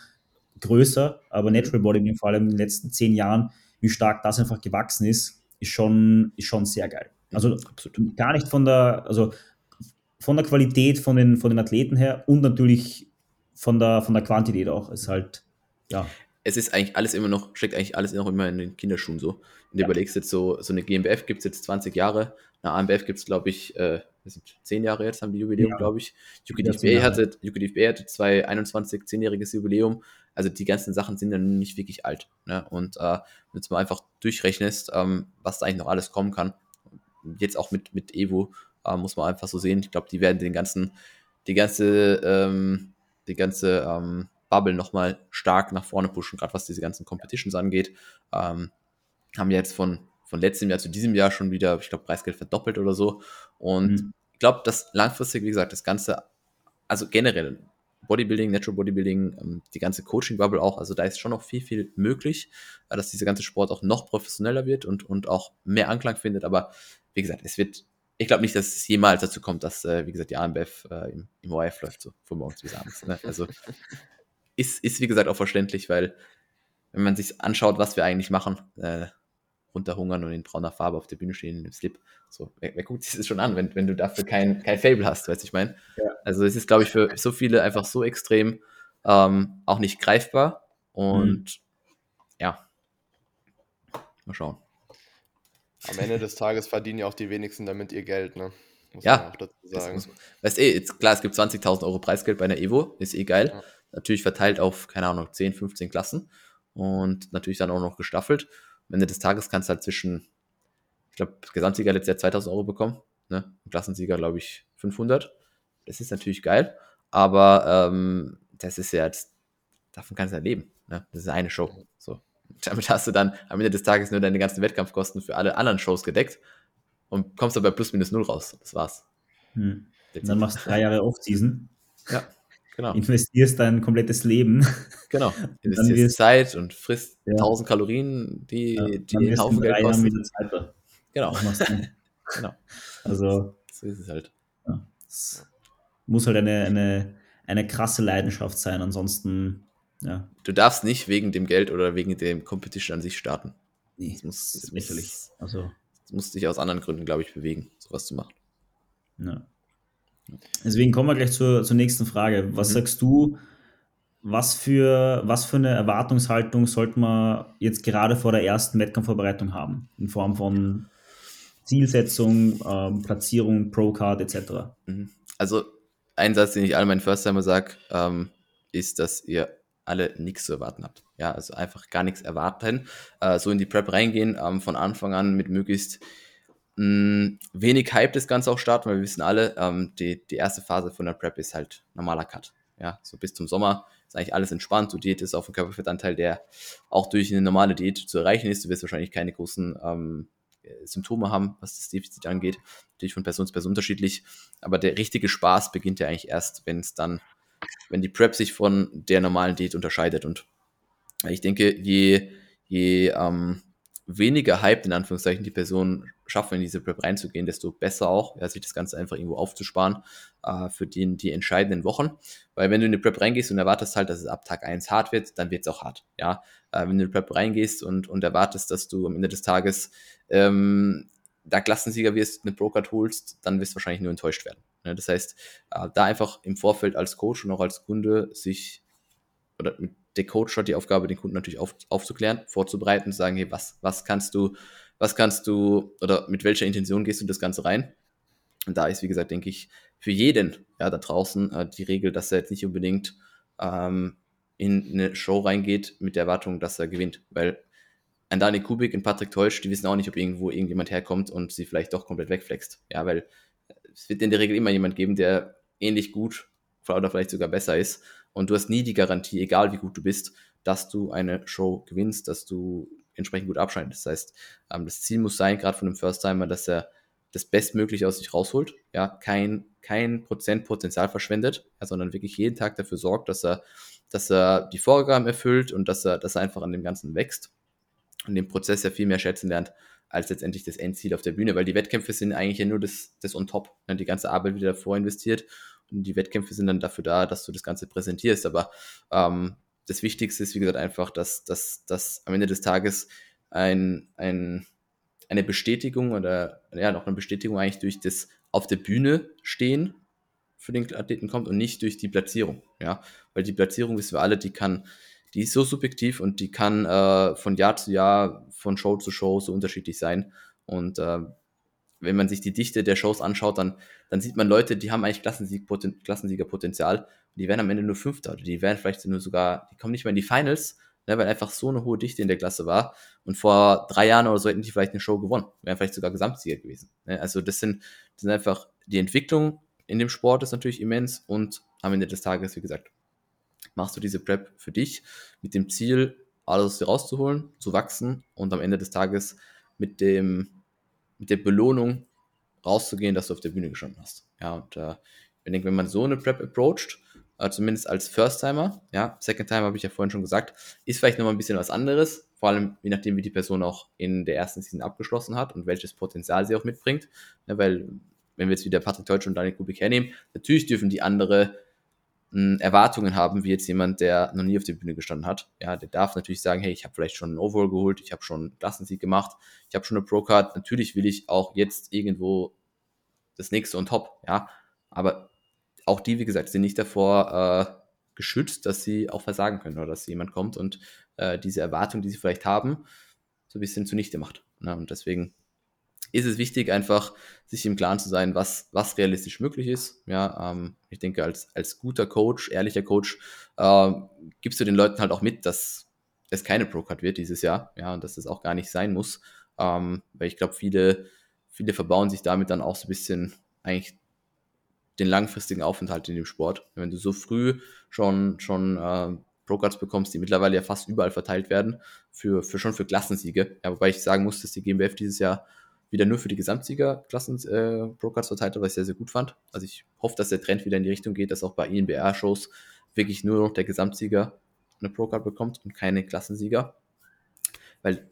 größer, aber mhm. Natural Bodybuilding vor allem in den letzten 10 Jahren, wie stark das einfach gewachsen ist, ist schon, ist schon sehr geil. Also absolut gar nicht von der, also von der Qualität von den, von den Athleten her und natürlich von der, von der Quantität auch. Es ist halt, ja. Es ist eigentlich alles immer noch, steckt eigentlich alles noch immer in den Kinderschuhen so. Und du ja. überlegst jetzt so, so eine GmbF gibt es jetzt 20 Jahre, eine AMBF gibt es, glaube ich, äh, sind 10 Jahre jetzt, haben die Jubiläum, ja. glaube ich. UKDFB hatte, UKDFB hatte 2021 10-jähriges Jubiläum. Also die ganzen Sachen sind dann nicht wirklich alt. Ne? Und äh, wenn du mal einfach durchrechnest, ähm, was da eigentlich noch alles kommen kann, jetzt auch mit, mit Evo, äh, muss man einfach so sehen. Ich glaube, die werden den ganzen, die ganze, ähm, die ganze ähm, Bubble nochmal stark nach vorne pushen, gerade was diese ganzen Competitions angeht. Ähm, haben jetzt von, von letztem Jahr zu diesem Jahr schon wieder, ich glaube, Preisgeld verdoppelt oder so. Und mhm. ich glaube, dass langfristig, wie gesagt, das Ganze, also generell Bodybuilding, Natural Bodybuilding, ähm, die ganze Coaching-Bubble auch, also da ist schon noch viel, viel möglich, äh, dass dieser ganze Sport auch noch professioneller wird und, und auch mehr Anklang findet. Aber wie gesagt, es wird, ich glaube nicht, dass es jemals dazu kommt, dass, äh, wie gesagt, die AMBF äh, im, im ORF läuft, so von morgens bis abends. Ne? Also <laughs> ist, ist, wie gesagt, auch verständlich, weil wenn man sich anschaut, was wir eigentlich machen, äh, runterhungern und in brauner Farbe auf der Bühne stehen, im Slip, so, wer, wer guckt sich das schon an, wenn, wenn du dafür kein, kein Fable hast, weißt du, ich meine? Ja. Also es ist, glaube ich, für so viele einfach so extrem ähm, auch nicht greifbar und mhm. ja, mal schauen. Am Ende des Tages verdienen ja auch die wenigsten damit ihr Geld, ne? Muss ja, auch dazu sagen. Muss, weißt eh, jetzt, klar, es gibt 20.000 Euro Preisgeld bei einer Evo, ist eh geil. Ja. Natürlich verteilt auf, keine Ahnung, 10, 15 Klassen und natürlich dann auch noch gestaffelt. Am Ende des Tages kannst du halt zwischen, ich glaube, Gesamtsieger letztes Jahr 2000 Euro bekommen, ne? Klassensieger, glaube ich, 500. Das ist natürlich geil, aber ähm, das ist ja jetzt, davon kannst du ja leben. Ne? Das ist eine Show. So. Damit hast du dann am Ende des Tages nur deine ganzen Wettkampfkosten für alle anderen Shows gedeckt und kommst dabei plus minus null raus. Das war's. Hm. Dann machst du drei Jahre Off-Season. Ja, genau. Investierst dein komplettes Leben. Genau. <laughs> Investierst wirst, Zeit und frisst ja. 1000 Kalorien, die, ja, die einen Haufen Geld kosten. Wieder Zeit Genau. <laughs> genau. Also. So ist es halt. Ja, es muss halt eine, eine, eine krasse Leidenschaft sein, ansonsten, ja. Du darfst nicht wegen dem Geld oder wegen dem Competition an sich starten. Nee, das, muss, das ist lächerlich. Also. Das muss dich aus anderen Gründen, glaube ich, bewegen, sowas zu machen. Ja. Deswegen kommen wir gleich zur, zur nächsten Frage. Was mhm. sagst du, was für, was für eine Erwartungshaltung sollte man jetzt gerade vor der ersten Wettkampfvorbereitung haben? In Form von Zielsetzung, ähm, Platzierung, Pro-Card etc. Mhm. Also ein Satz, den ich all meinen First-Timer sage, ähm, ist, dass ihr alle nichts zu erwarten habt. Ja, also einfach gar nichts erwarten. Äh, so in die Prep reingehen, ähm, von Anfang an mit möglichst mh, wenig Hype das Ganze auch starten, weil wir wissen alle, ähm, die, die erste Phase von der Prep ist halt normaler Cut. Ja, so bis zum Sommer ist eigentlich alles entspannt. Du Diät ist auf den Körperfettanteil, der auch durch eine normale Diät zu erreichen ist. Du wirst wahrscheinlich keine großen ähm, Symptome haben, was das Defizit angeht. Natürlich von Person zu Person unterschiedlich. Aber der richtige Spaß beginnt ja eigentlich erst, wenn es dann, wenn die Prep sich von der normalen Diät unterscheidet. Und ich denke, je, je ähm, weniger Hype in Anführungszeichen die Person schaffen, in diese Prep reinzugehen, desto besser auch, ja, sich das Ganze einfach irgendwo aufzusparen äh, für die, die entscheidenden Wochen. Weil wenn du in die Prep reingehst und erwartest halt, dass es ab Tag 1 hart wird, dann wird es auch hart. Ja? Äh, wenn du in die Prep reingehst und, und erwartest, dass du am Ende des Tages ähm, da Klassensieger wirst, eine Broker holst, dann wirst du wahrscheinlich nur enttäuscht werden. Ne? Das heißt, äh, da einfach im Vorfeld als Coach und auch als Kunde sich oder der Coach hat die Aufgabe, den Kunden natürlich auf, aufzuklären, vorzubereiten, zu sagen, hey, was, was kannst du was kannst du oder mit welcher Intention gehst du das Ganze rein? Und da ist, wie gesagt, denke ich, für jeden ja, da draußen äh, die Regel, dass er jetzt nicht unbedingt ähm, in eine Show reingeht mit der Erwartung, dass er gewinnt. Weil ein Dani Kubik und Patrick Teusch, die wissen auch nicht, ob irgendwo irgendjemand herkommt und sie vielleicht doch komplett wegflext. Ja, weil es wird in der Regel immer jemand geben, der ähnlich gut oder vielleicht sogar besser ist. Und du hast nie die Garantie, egal wie gut du bist, dass du eine Show gewinnst, dass du entsprechend gut abschneidet. Das heißt, ähm, das Ziel muss sein, gerade von einem First-Timer, dass er das Bestmögliche aus sich rausholt, ja, kein, kein Prozent Potenzial verschwendet, ja, sondern wirklich jeden Tag dafür sorgt, dass er, dass er die Vorgaben erfüllt und dass er, dass er einfach an dem Ganzen wächst und den Prozess ja viel mehr schätzen lernt, als letztendlich das Endziel auf der Bühne, weil die Wettkämpfe sind eigentlich ja nur das, das on top, ne, die ganze Arbeit wieder davor investiert und die Wettkämpfe sind dann dafür da, dass du das Ganze präsentierst, aber ähm, das Wichtigste ist, wie gesagt, einfach, dass, dass, dass am Ende des Tages ein, ein, eine Bestätigung oder ja, noch eine Bestätigung eigentlich durch das auf der Bühne stehen für den Athleten kommt und nicht durch die Platzierung. Ja, weil die Platzierung, wissen wir alle, die kann, die ist so subjektiv und die kann äh, von Jahr zu Jahr, von Show zu Show so unterschiedlich sein. Und äh, wenn man sich die Dichte der Shows anschaut, dann, dann sieht man Leute, die haben eigentlich Klassensieg, Klassensiegerpotenzial die werden am Ende nur Fünfter oder die werden vielleicht nur sogar, die kommen nicht mehr in die Finals, ne, weil einfach so eine hohe Dichte in der Klasse war. Und vor drei Jahren oder so hätten die vielleicht eine Show gewonnen, wären vielleicht sogar Gesamtsieger gewesen. Ne? Also das sind, das sind einfach die Entwicklung in dem Sport ist natürlich immens und am Ende des Tages, wie gesagt, machst du diese Prep für dich mit dem Ziel, alles aus dir rauszuholen, zu wachsen und am Ende des Tages mit dem, mit der Belohnung rauszugehen, dass du auf der Bühne gestanden hast. Ja, und äh, ich denke, wenn man so eine Prep approacht, äh, zumindest als First-Timer. Ja, Second-Timer habe ich ja vorhin schon gesagt, ist vielleicht nochmal ein bisschen was anderes, vor allem je nachdem, wie die Person auch in der ersten Season abgeschlossen hat und welches Potenzial sie auch mitbringt. Ja, weil, wenn wir jetzt wieder Patrick Deutsch und Daniel Kubik hernehmen, natürlich dürfen die andere hm, Erwartungen haben, wie jetzt jemand, der noch nie auf der Bühne gestanden hat. Ja, der darf natürlich sagen, hey, ich habe vielleicht schon einen Overall geholt, ich habe schon einen Klassensieg gemacht, ich habe schon eine Pro-Card, natürlich will ich auch jetzt irgendwo das nächste on top, ja, aber auch die, wie gesagt, sind nicht davor äh, geschützt, dass sie auch versagen können oder dass jemand kommt und äh, diese Erwartung, die sie vielleicht haben, so ein bisschen zunichte macht. Ne? Und deswegen ist es wichtig, einfach sich im Klaren zu sein, was, was realistisch möglich ist. Ja, ähm, ich denke, als, als guter Coach, ehrlicher Coach, äh, gibst du den Leuten halt auch mit, dass es keine Pro-Card wird dieses Jahr, ja, und dass das auch gar nicht sein muss. Ähm, weil ich glaube, viele, viele verbauen sich damit dann auch so ein bisschen eigentlich den langfristigen Aufenthalt in dem Sport. Wenn du so früh schon, schon äh, Pro-Cards bekommst, die mittlerweile ja fast überall verteilt werden, für, für schon für Klassensiege. Ja, wobei ich sagen muss, dass die GmbF dieses Jahr wieder nur für die Gesamtsieger-Klassen äh, verteilt hat, was ich sehr, sehr gut fand. Also ich hoffe, dass der Trend wieder in die Richtung geht, dass auch bei INBR-Shows wirklich nur noch der Gesamtsieger eine Pro-Card bekommt und keine Klassensieger. Weil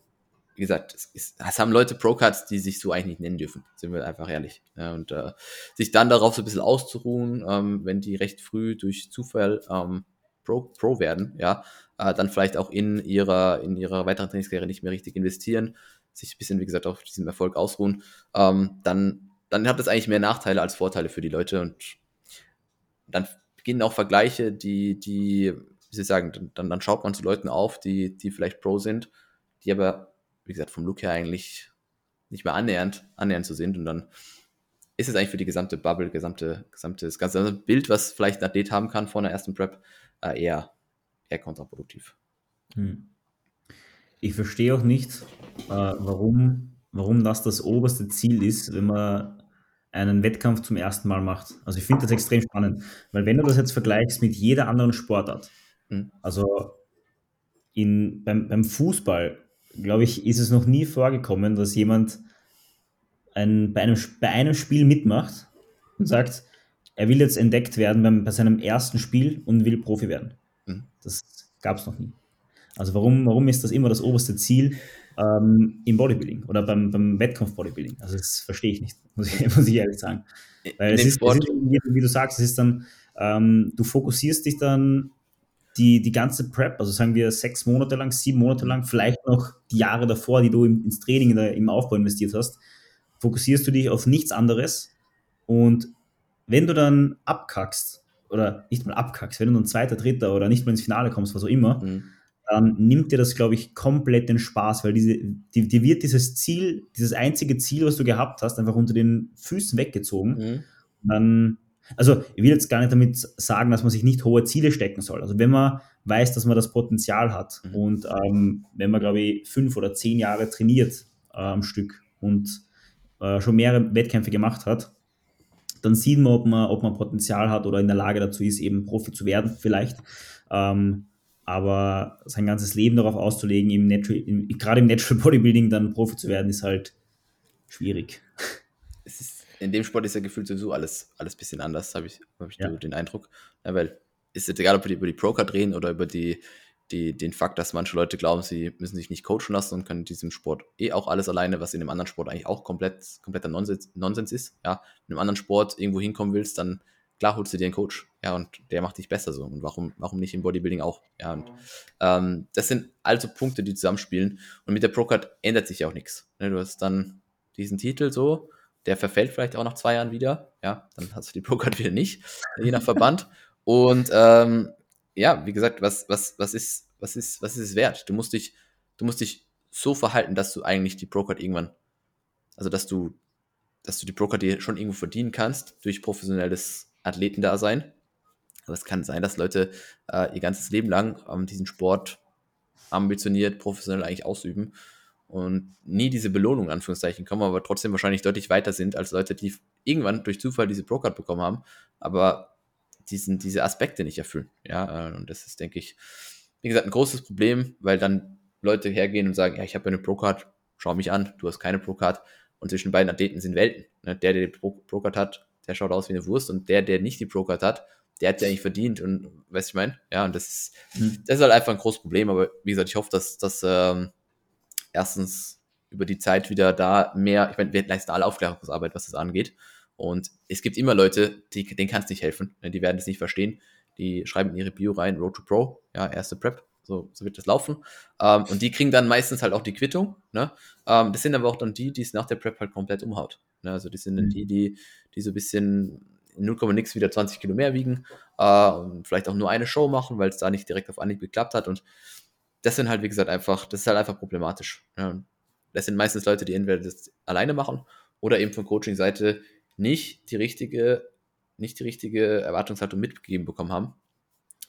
wie gesagt, es, ist, es haben Leute Pro-Cards, die sich so eigentlich nicht nennen dürfen, sind wir einfach ehrlich. Ja, und äh, sich dann darauf so ein bisschen auszuruhen, ähm, wenn die recht früh durch Zufall ähm, Pro, Pro werden, ja, äh, dann vielleicht auch in ihrer, in ihrer weiteren Trainingskarriere nicht mehr richtig investieren, sich ein bisschen, wie gesagt, auf diesem Erfolg ausruhen, ähm, dann, dann hat das eigentlich mehr Nachteile als Vorteile für die Leute und dann beginnen auch Vergleiche, die, die, wie Sie sagen, dann, dann schaut man zu Leuten auf, die, die vielleicht Pro sind, die aber wie gesagt, vom Look her eigentlich nicht mehr annähernd, annähernd zu sind. Und dann ist es eigentlich für die gesamte Bubble, gesamte, gesamte, das ganze Bild, was vielleicht ein Athlet haben kann vor einer ersten Prep, äh, eher, eher kontraproduktiv. Hm. Ich verstehe auch nicht, äh, warum, warum das das oberste Ziel ist, wenn man einen Wettkampf zum ersten Mal macht. Also ich finde das extrem spannend, weil wenn du das jetzt vergleichst mit jeder anderen Sportart, hm. also in, beim, beim Fußball glaube ich, ist es noch nie vorgekommen, dass jemand ein, bei, einem, bei einem Spiel mitmacht und sagt, er will jetzt entdeckt werden beim, bei seinem ersten Spiel und will Profi werden. Mhm. Das gab es noch nie. Also warum, warum ist das immer das oberste Ziel ähm, im Bodybuilding oder beim, beim Wettkampf-Bodybuilding? Also das verstehe ich nicht, muss ich, <laughs> muss ich ehrlich sagen. Weil es ist, es ist, wie du sagst, es ist dann, ähm, du fokussierst dich dann die, die ganze Prep, also sagen wir sechs Monate lang, sieben Monate lang, vielleicht noch die Jahre davor, die du ins Training, in der, im Aufbau investiert hast, fokussierst du dich auf nichts anderes. Und wenn du dann abkackst, oder nicht mal abkackst, wenn du dann zweiter, dritter oder nicht mal ins Finale kommst, was auch immer, mhm. Dann nimmt dir das, glaube ich, komplett den Spaß, weil diese, die, die wird dieses Ziel, dieses einzige Ziel, was du gehabt hast, einfach unter den Füßen weggezogen. Mhm. Dann also ich will jetzt gar nicht damit sagen, dass man sich nicht hohe Ziele stecken soll. Also wenn man weiß, dass man das Potenzial hat mhm. und ähm, wenn man, glaube ich, fünf oder zehn Jahre trainiert äh, am Stück und äh, schon mehrere Wettkämpfe gemacht hat, dann sieht man ob, man, ob man Potenzial hat oder in der Lage dazu ist, eben Profi zu werden, vielleicht. Ähm, aber sein ganzes Leben darauf auszulegen, im Natural, im, gerade im Natural Bodybuilding dann Profi zu werden, ist halt schwierig. <laughs> Ist in dem Sport ist ja gefühlt sowieso alles, alles bisschen anders, habe ich, hab ich ja. den Eindruck. Ja, weil ist jetzt egal, ob wir über die Broker drehen oder über die, die, den Fakt, dass manche Leute glauben, sie müssen sich nicht coachen lassen und können in diesem Sport eh auch alles alleine, was in einem anderen Sport eigentlich auch komplett, kompletter Nonsens, Nonsens ist. Ja, wenn du in einem anderen Sport irgendwo hinkommen willst, dann klar holst du dir einen Coach, ja, und der macht dich besser so. Und warum, warum nicht im Bodybuilding auch? Ja, und ähm, das sind also Punkte, die zusammenspielen. Und mit der Procard ändert sich ja auch nichts. Ne, du hast dann diesen Titel so, der verfällt vielleicht auch nach zwei Jahren wieder. Ja, dann hast du die Pro-Card <laughs> wieder nicht, je nach Verband. Und ähm, ja, wie gesagt, was, was, was, ist, was, ist, was ist es wert? Du musst dich, du musst dich so verhalten, dass du eigentlich die Pro-Card irgendwann, also dass du, dass du die Pro-Card dir schon irgendwo verdienen kannst durch professionelles Athletendasein. Aber es kann sein, dass Leute äh, ihr ganzes Leben lang ähm, diesen Sport ambitioniert, professionell eigentlich ausüben und nie diese Belohnung, Anführungszeichen, kommen, aber trotzdem wahrscheinlich deutlich weiter sind als Leute, die irgendwann durch Zufall diese Pro-Card bekommen haben, aber diesen, diese Aspekte nicht erfüllen. Ja, äh, und das ist, denke ich, wie gesagt, ein großes Problem, weil dann Leute hergehen und sagen, ja, ich habe eine Pro-Card, schau mich an, du hast keine Pro-Card. Und zwischen beiden Athleten sind Welten. Ne? Der, der die Pro-Card hat, der schaut aus wie eine Wurst und der, der nicht die Pro-Card hat, der hat ja eigentlich verdient und weißt du, ich meine? Ja, und das ist, mhm. das ist halt einfach ein großes Problem, aber wie gesagt, ich hoffe, dass, dass ähm, erstens über die Zeit wieder da mehr, ich meine, wir leisten alle Aufklärungsarbeit, was das angeht. Und es gibt immer Leute, die, denen kann es nicht helfen, ne, die werden es nicht verstehen. Die schreiben in ihre Bio rein, Road to Pro, ja, erste Prep, so, so wird das laufen. Ähm, und die kriegen dann meistens halt auch die Quittung. Ne? Ähm, das sind aber auch dann die, die es nach der Prep halt komplett umhaut. Ne? Also die sind dann mhm. die, die, die so ein bisschen 0, nix wieder 20 Kilo mehr wiegen äh, und vielleicht auch nur eine Show machen, weil es da nicht direkt auf Anhieb geklappt hat. Und das sind halt, wie gesagt, einfach, das ist halt einfach problematisch. Ja. Das sind meistens Leute, die entweder das alleine machen oder eben von Coaching-Seite nicht die richtige, nicht die richtige Erwartungshaltung mitgegeben bekommen haben.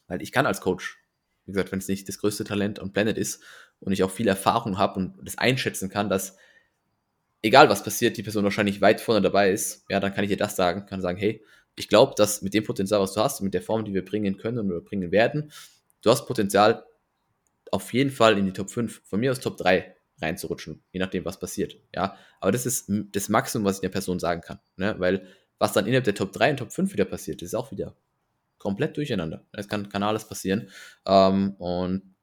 Weil ich kann als Coach, wie gesagt, wenn es nicht das größte Talent on Planet ist und ich auch viel Erfahrung habe und das einschätzen kann, dass egal was passiert, die Person wahrscheinlich weit vorne dabei ist, ja, dann kann ich ihr das sagen, kann sagen, hey, ich glaube, dass mit dem Potenzial, was du hast, mit der Form, die wir bringen können oder bringen werden, du hast Potenzial, auf jeden Fall in die Top 5, von mir aus Top 3 reinzurutschen, je nachdem, was passiert. Ja, aber das ist das Maximum, was ich der Person sagen kann. Ne? Weil was dann innerhalb der Top 3 und Top 5 wieder passiert, ist auch wieder komplett durcheinander. Es kann, kann alles passieren. Ähm, und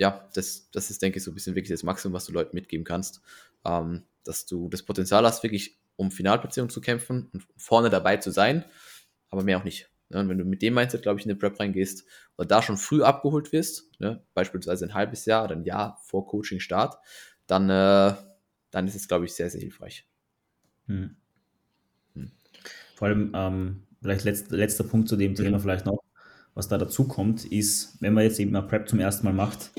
ja, das, das ist, denke ich, so ein bisschen wirklich das Maximum, was du Leuten mitgeben kannst. Ähm, dass du das Potenzial hast, wirklich um Finalplatzierung zu kämpfen und vorne dabei zu sein, aber mehr auch nicht. Ne? Und wenn du mit dem Mindset, glaube ich, in eine Prep reingehst oder da schon früh abgeholt wirst, ne? beispielsweise ein halbes Jahr oder ein Jahr vor Coaching-Start, dann, äh, dann ist es, glaube ich, sehr, sehr hilfreich. Hm. Hm. Vor allem, ähm, vielleicht letzt, letzter Punkt zu dem Thema mhm. vielleicht noch, was da dazu kommt, ist, wenn man jetzt eben eine Prep zum ersten Mal macht,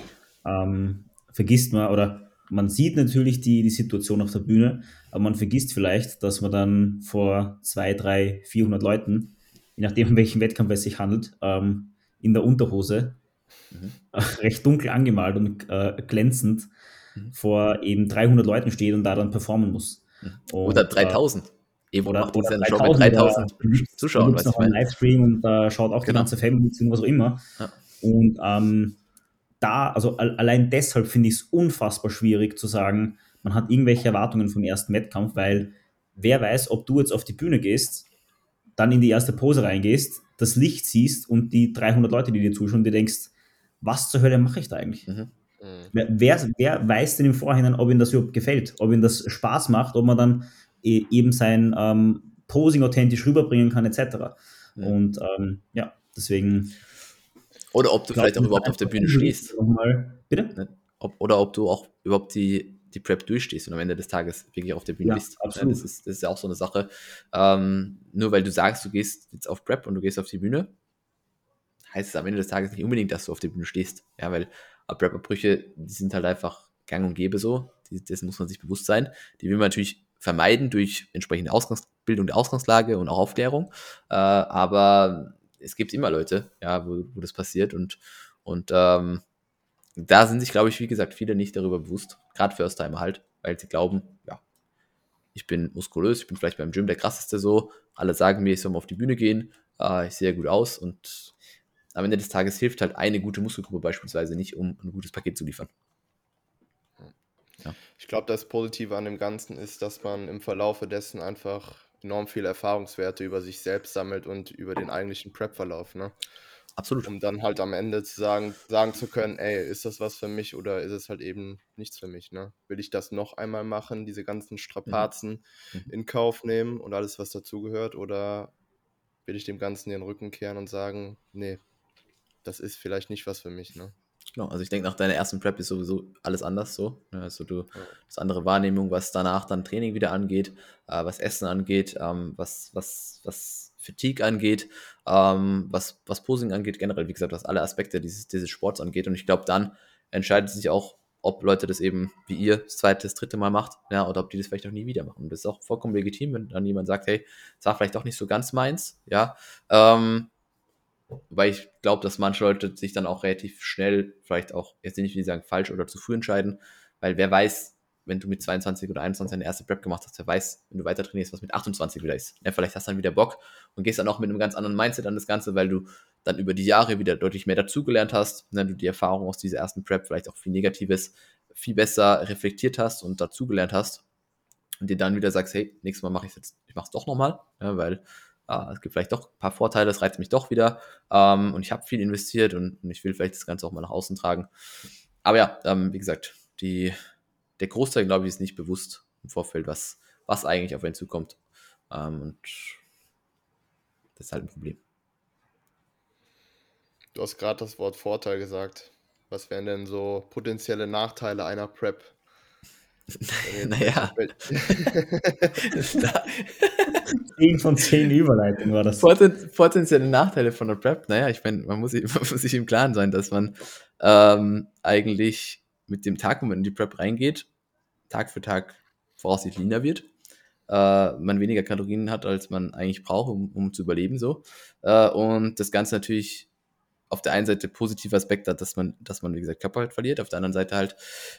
ähm, vergisst man oder man sieht natürlich die, die Situation auf der Bühne, aber man vergisst vielleicht, dass man dann vor zwei, drei, 400 Leuten, je nachdem, <laughs> um welchen Wettkampf es sich handelt, ähm, in der Unterhose, mhm. <laughs> recht dunkel angemalt und äh, glänzend, mhm. vor eben 300 Leuten steht und da dann performen muss. Mhm. Und, oder 3000. Äh, Eben oder, oder 3000, Show mit 3000 Zuschauern. Da noch einen Livestream und da schaut auch genau. die ganze Family zu, was auch immer. Ja. Und ähm, da, also allein deshalb finde ich es unfassbar schwierig zu sagen, man hat irgendwelche Erwartungen vom ersten Wettkampf, weil wer weiß, ob du jetzt auf die Bühne gehst, dann in die erste Pose reingehst, das Licht siehst und die 300 Leute, die dir zuschauen, dir denkst, was zur Hölle mache ich da eigentlich? Mhm. Mhm. Wer, wer weiß denn im Vorhinein, ob ihm das überhaupt gefällt, ob ihm das Spaß macht, ob man dann e, eben sein ähm, Posing authentisch rüberbringen kann, etc. Mhm. Und ähm, ja, deswegen oder ob du vielleicht auch überhaupt auf der Bühne stehst. Bitte? Ne? Ob, oder ob du auch überhaupt die, die Prep durchstehst und am Ende des Tages wirklich auf der Bühne ja, bist. Absolut. Das, ist, das ist ja auch so eine Sache. Ähm, nur weil du sagst, du gehst jetzt auf Prep und du gehst auf die Bühne, heißt es am Ende des Tages nicht unbedingt, dass du auf der Bühne stehst. Ja, weil Prep-Abbrüche, die sind halt einfach gang und gäbe so. Die, dessen muss man sich bewusst sein. Die will man natürlich vermeiden durch entsprechende Ausgangsbildung der Ausgangslage und auch Aufklärung. Äh, aber es gibt immer Leute, ja, wo, wo das passiert und, und ähm, da sind sich, glaube ich, wie gesagt, viele nicht darüber bewusst, gerade First-Timer halt, weil sie glauben, ja, ich bin muskulös, ich bin vielleicht beim Gym der krasseste so, alle sagen mir, ich soll mal auf die Bühne gehen, äh, ich sehe gut aus und am Ende des Tages hilft halt eine gute Muskelgruppe beispielsweise nicht, um ein gutes Paket zu liefern. Ja. Ich glaube, das Positive an dem Ganzen ist, dass man im Verlaufe dessen einfach enorm viele Erfahrungswerte über sich selbst sammelt und über den eigentlichen Prep-Verlauf. Ne? Absolut. Um dann halt am Ende zu sagen, sagen zu können, ey, ist das was für mich oder ist es halt eben nichts für mich, ne? Will ich das noch einmal machen, diese ganzen Strapazen mhm. mhm. in Kauf nehmen und alles, was dazugehört, oder will ich dem Ganzen den Rücken kehren und sagen, nee, das ist vielleicht nicht was für mich, ne? Genau, also ich denke, nach deiner ersten Prep ist sowieso alles anders so. Ne? Also du hast andere Wahrnehmung, was danach dann Training wieder angeht, äh, was Essen angeht, ähm, was, was, was Fatigue angeht, ähm, was, was Posing angeht, generell, wie gesagt, was alle Aspekte dieses, dieses Sports angeht. Und ich glaube, dann entscheidet sich auch, ob Leute das eben wie ihr das zweite, das dritte Mal macht, ja, oder ob die das vielleicht auch nie wieder machen. Das ist auch vollkommen legitim, wenn dann jemand sagt, hey, das war vielleicht doch nicht so ganz meins, ja. Ähm, weil ich glaube, dass manche Leute sich dann auch relativ schnell, vielleicht auch, jetzt nicht wie sagen, falsch oder zu früh entscheiden, weil wer weiß, wenn du mit 22 oder 21 deine erste Prep gemacht hast, wer weiß, wenn du weiter trainierst, was mit 28 wieder ist. Ja, vielleicht hast du dann wieder Bock und gehst dann auch mit einem ganz anderen Mindset an das Ganze, weil du dann über die Jahre wieder deutlich mehr dazugelernt hast, wenn ne, du die Erfahrung aus dieser ersten Prep, vielleicht auch viel Negatives, viel besser reflektiert hast und dazugelernt hast und dir dann wieder sagst, hey, nächstes Mal mache ich es jetzt, ich mache es doch nochmal, ja, weil ah, es gibt vielleicht doch ein paar Vorteile, es reizt mich doch wieder ähm, und ich habe viel investiert und, und, ich will vielleicht das Ganze auch mal nach außen tragen. Aber ja, ähm, wie gesagt, die, der Großteil, glaube ich, ist nicht bewusst im Vorfeld, was, was eigentlich auf einen zukommt. Ähm, und das ist halt ein Problem. Du hast gerade das Wort Vorteil gesagt. Was wären denn so potenzielle Nachteile einer Prep? Naja. 10 <laughs> von 10 Überleitungen war das. Poten potenzielle Nachteile von der Prep, naja, ich meine, man muss, <laughs> man muss sich im Klaren sein, dass man ähm, eigentlich mit dem Tag, wo man in die Prep reingeht, Tag für Tag voraussichtlich leaner wird. Äh, man weniger Kalorien hat, als man eigentlich braucht, um, um zu überleben so. Äh, und das Ganze natürlich auf der einen Seite positive Aspekt hat, dass man, dass man, wie gesagt, Körper halt verliert, auf der anderen Seite halt,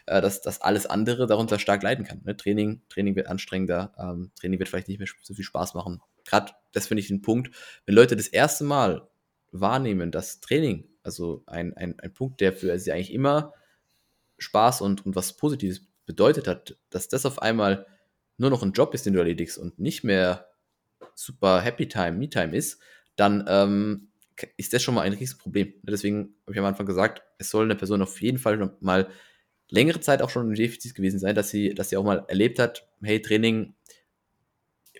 äh, dass, dass alles andere darunter stark leiden kann. Ne? Training, Training wird anstrengender, ähm, Training wird vielleicht nicht mehr so viel Spaß machen. Gerade das finde ich ein Punkt, wenn Leute das erste Mal wahrnehmen, dass Training, also ein, ein, ein Punkt, der für sie eigentlich immer Spaß und, und was Positives bedeutet hat, dass das auf einmal nur noch ein Job ist, den du erledigst und nicht mehr super Happy Time, Me Time ist, dann ähm, ist das schon mal ein riesiges Problem. Deswegen habe ich am Anfang gesagt, es soll eine Person auf jeden Fall mal längere Zeit auch schon im Defizit gewesen sein, dass sie, dass sie auch mal erlebt hat, hey, Training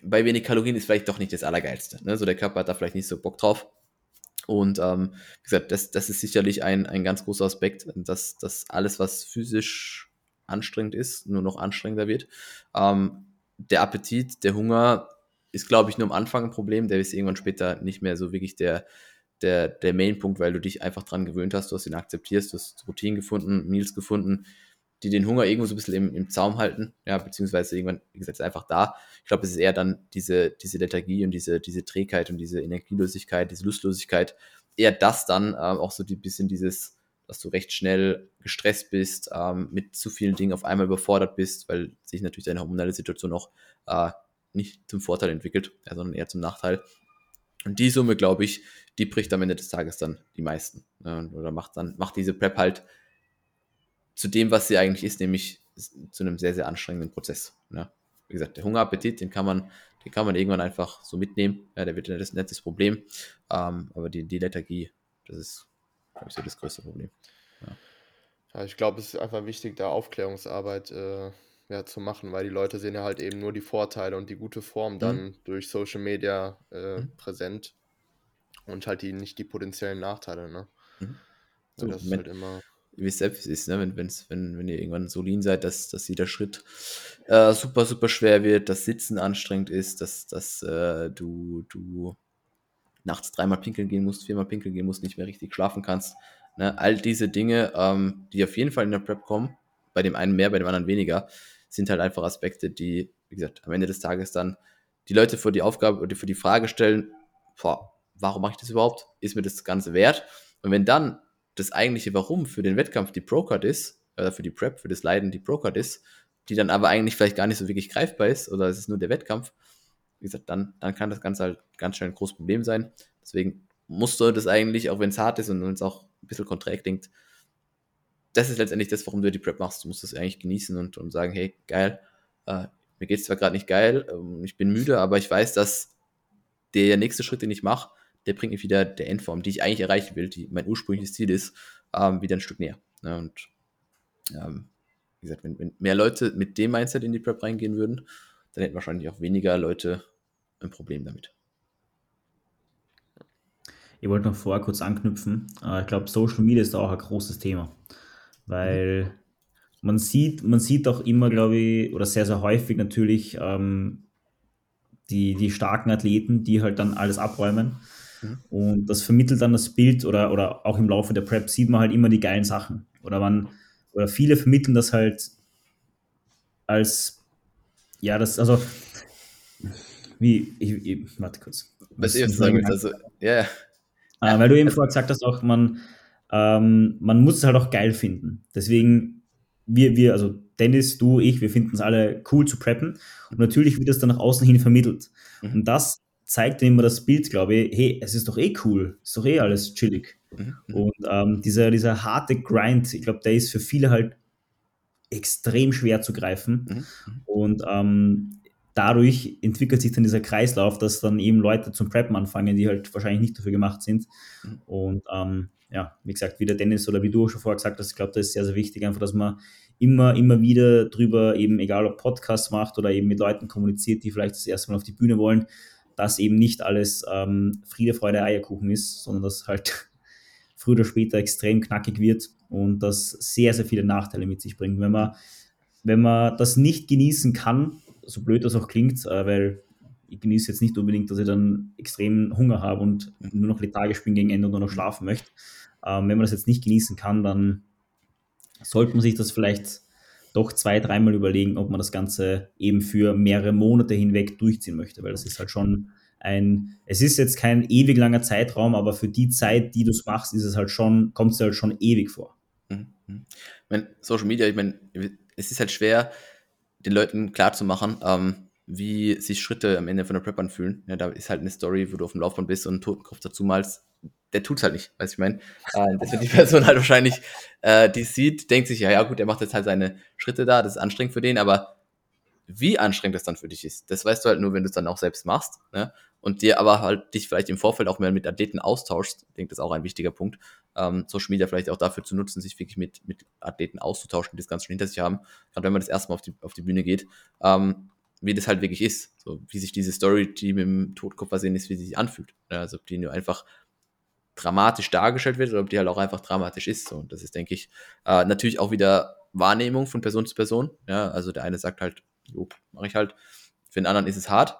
bei wenig Kalorien ist vielleicht doch nicht das Allergeilste. Ne? So der Körper hat da vielleicht nicht so Bock drauf. Und ähm, wie gesagt, das, das ist sicherlich ein, ein ganz großer Aspekt, dass, dass alles, was physisch anstrengend ist, nur noch anstrengender wird. Ähm, der Appetit, der Hunger ist, glaube ich, nur am Anfang ein Problem. Der ist irgendwann später nicht mehr so wirklich der, der, der Main-Punkt, weil du dich einfach dran gewöhnt hast, du hast ihn akzeptierst, du hast Routinen gefunden, Meals gefunden, die den Hunger irgendwo so ein bisschen im, im Zaum halten, ja, beziehungsweise irgendwann, wie gesagt, einfach da. Ich glaube, es ist eher dann diese, diese Lethargie und diese, diese Trägheit und diese Energielosigkeit, diese Lustlosigkeit, eher das dann, äh, auch so ein bisschen dieses, dass du recht schnell gestresst bist, ähm, mit zu vielen Dingen auf einmal überfordert bist, weil sich natürlich deine hormonelle Situation auch äh, nicht zum Vorteil entwickelt, ja, sondern eher zum Nachteil. Und die Summe, glaube ich, die bricht am Ende des Tages dann die meisten. Ja, oder macht dann, macht diese Prep halt zu dem, was sie eigentlich ist, nämlich zu einem sehr, sehr anstrengenden Prozess. Ja. Wie gesagt, der Hungerappetit, den kann man, den kann man irgendwann einfach so mitnehmen. Ja, der wird ein nettes Problem. Ähm, aber die, die Lethargie, das ist, glaube ich, so das größte Problem. Ja. ja ich glaube, es ist einfach wichtig, da Aufklärungsarbeit äh, ja, zu machen, weil die Leute sehen ja halt eben nur die Vorteile und die gute Form dann mhm. durch Social Media äh, mhm. präsent und halt die nicht die potenziellen Nachteile, ne? Mhm. So, das ist halt immer. Wie es selbst ist, ne? wenn, wenn, wenn ihr irgendwann so lean seid, dass, dass jeder Schritt äh, super, super schwer wird, dass Sitzen anstrengend ist, dass, dass äh, du, du nachts dreimal pinkeln gehen musst, viermal pinkeln gehen musst, nicht mehr richtig schlafen kannst. Ne? All diese Dinge, ähm, die auf jeden Fall in der Prep kommen, bei dem einen mehr, bei dem anderen weniger, sind halt einfach Aspekte, die, wie gesagt, am Ende des Tages dann die Leute vor die Aufgabe oder für die Frage stellen, boah, warum mache ich das überhaupt? Ist mir das Ganze wert? Und wenn dann das eigentliche Warum für den Wettkampf die Procard ist, oder für die Prep, für das Leiden die Procard ist, die dann aber eigentlich vielleicht gar nicht so wirklich greifbar ist, oder es ist nur der Wettkampf, wie gesagt, dann, dann kann das Ganze halt ganz schnell ein großes Problem sein. Deswegen musst du das eigentlich, auch wenn es hart ist und es auch ein bisschen konträr klingt, das ist letztendlich das, warum du die Prep machst. Du musst das eigentlich genießen und, und sagen, hey, geil, äh, mir geht es zwar gerade nicht geil, ähm, ich bin müde, aber ich weiß, dass der nächste Schritt, den ich mache, der bringt mich wieder der Endform, die ich eigentlich erreichen will, die mein ursprüngliches Ziel ist, ähm, wieder ein Stück näher. Ja, und ähm, wie gesagt, wenn, wenn, mehr Leute mit dem Mindset in die Prep reingehen würden, dann hätten wahrscheinlich auch weniger Leute ein Problem damit. Ich wollte noch vorher kurz anknüpfen. Äh, ich glaube, Social Media ist auch ein großes Thema, weil mhm. man sieht, man sieht auch immer, glaube ich, oder sehr, sehr häufig natürlich ähm, die, die starken Athleten, die halt dann alles abräumen. Mhm. Und das vermittelt dann das Bild oder, oder auch im Laufe der Prep sieht man halt immer die geilen Sachen. Oder man, oder viele vermitteln das halt als, ja, das, also, wie, ich, ich warte kurz. Was, was ich sagen willst, also, ja. Yeah. Äh, weil du eben vorher gesagt hast, auch man, ähm, man muss es halt auch geil finden. Deswegen, wir, wir, also Dennis, du, ich, wir finden es alle cool zu preppen. Und natürlich wird das dann nach außen hin vermittelt. Mhm. Und das zeigt dann immer das Bild, glaube ich, hey, es ist doch eh cool, ist doch eh alles chillig. Mhm. mhm. Und ähm, dieser, dieser harte Grind, ich glaube, der ist für viele halt extrem schwer zu greifen. Mhm. mhm. Und ähm, dadurch entwickelt sich dann dieser Kreislauf, dass dann eben Leute zum Preppen anfangen, die halt wahrscheinlich nicht dafür gemacht sind. Mhm. Und ähm, ja, wie gesagt, wie der Dennis oder wie du auch schon vorher gesagt hast, ich glaube, das ist sehr, sehr wichtig, einfach, dass man immer, immer wieder drüber, eben egal ob Podcast macht oder eben mit Leuten kommuniziert, die vielleicht das erste Mal auf die Bühne wollen, dass eben nicht alles ähm, Friede, Freude, Eierkuchen ist, sondern dass halt <laughs> früher oder später extrem knackig wird und das sehr, sehr viele Nachteile mit sich bringt. Wenn man, wenn man das nicht genießen kann, so blöd das auch klingt, äh, weil ich genieße jetzt nicht unbedingt, dass ich dann extrem Hunger habe und nur noch lethargisch bin gegen Ende und nur noch schlafen möchte. Ähm, wenn man das jetzt nicht genießen kann, dann sollte man sich das vielleicht doch zwei, dreimal überlegen, ob man das Ganze eben für mehrere Monate hinweg durchziehen möchte, weil das ist halt schon ein, es ist jetzt kein ewig langer Zeitraum, aber für die Zeit, die du es machst, ist es halt schon, kommt es halt schon ewig vor. Mhm. Ich meine, Social Media, ich meine, es ist halt schwer, den Leuten klarzumachen, ähm, wie sich Schritte am Ende von der Prep anfühlen. Ja, da ist halt eine Story, wo du auf dem Laufband bist und einen Totenkopf dazu malst. Der tut's halt nicht, weißt du, ich meine. Äh, das wird die <laughs> Person halt wahrscheinlich, äh, die sieht, denkt sich, ja, ja, gut, er macht jetzt halt seine Schritte da, das ist anstrengend für den, aber wie anstrengend das dann für dich ist, das weißt du halt nur, wenn du es dann auch selbst machst. Ne? Und dir aber halt dich vielleicht im Vorfeld auch mehr mit Athleten austauschst. Ich denke, das ist auch ein wichtiger Punkt. Ähm, Social Media vielleicht auch dafür zu nutzen, sich wirklich mit, mit Athleten auszutauschen, die das Ganze schon hinter sich haben. Gerade wenn man das erstmal auf die, auf die Bühne geht. Ähm, wie das halt wirklich ist. So, wie sich diese Story, die mit dem Totkopf versehen ist, wie sie sich anfühlt. Ne? Also, ob die nur einfach dramatisch dargestellt wird oder ob die halt auch einfach dramatisch ist. Und das ist, denke ich, äh, natürlich auch wieder Wahrnehmung von Person zu Person. Ja, also der eine sagt halt, jo, mache ich halt. Für den anderen ist es hart.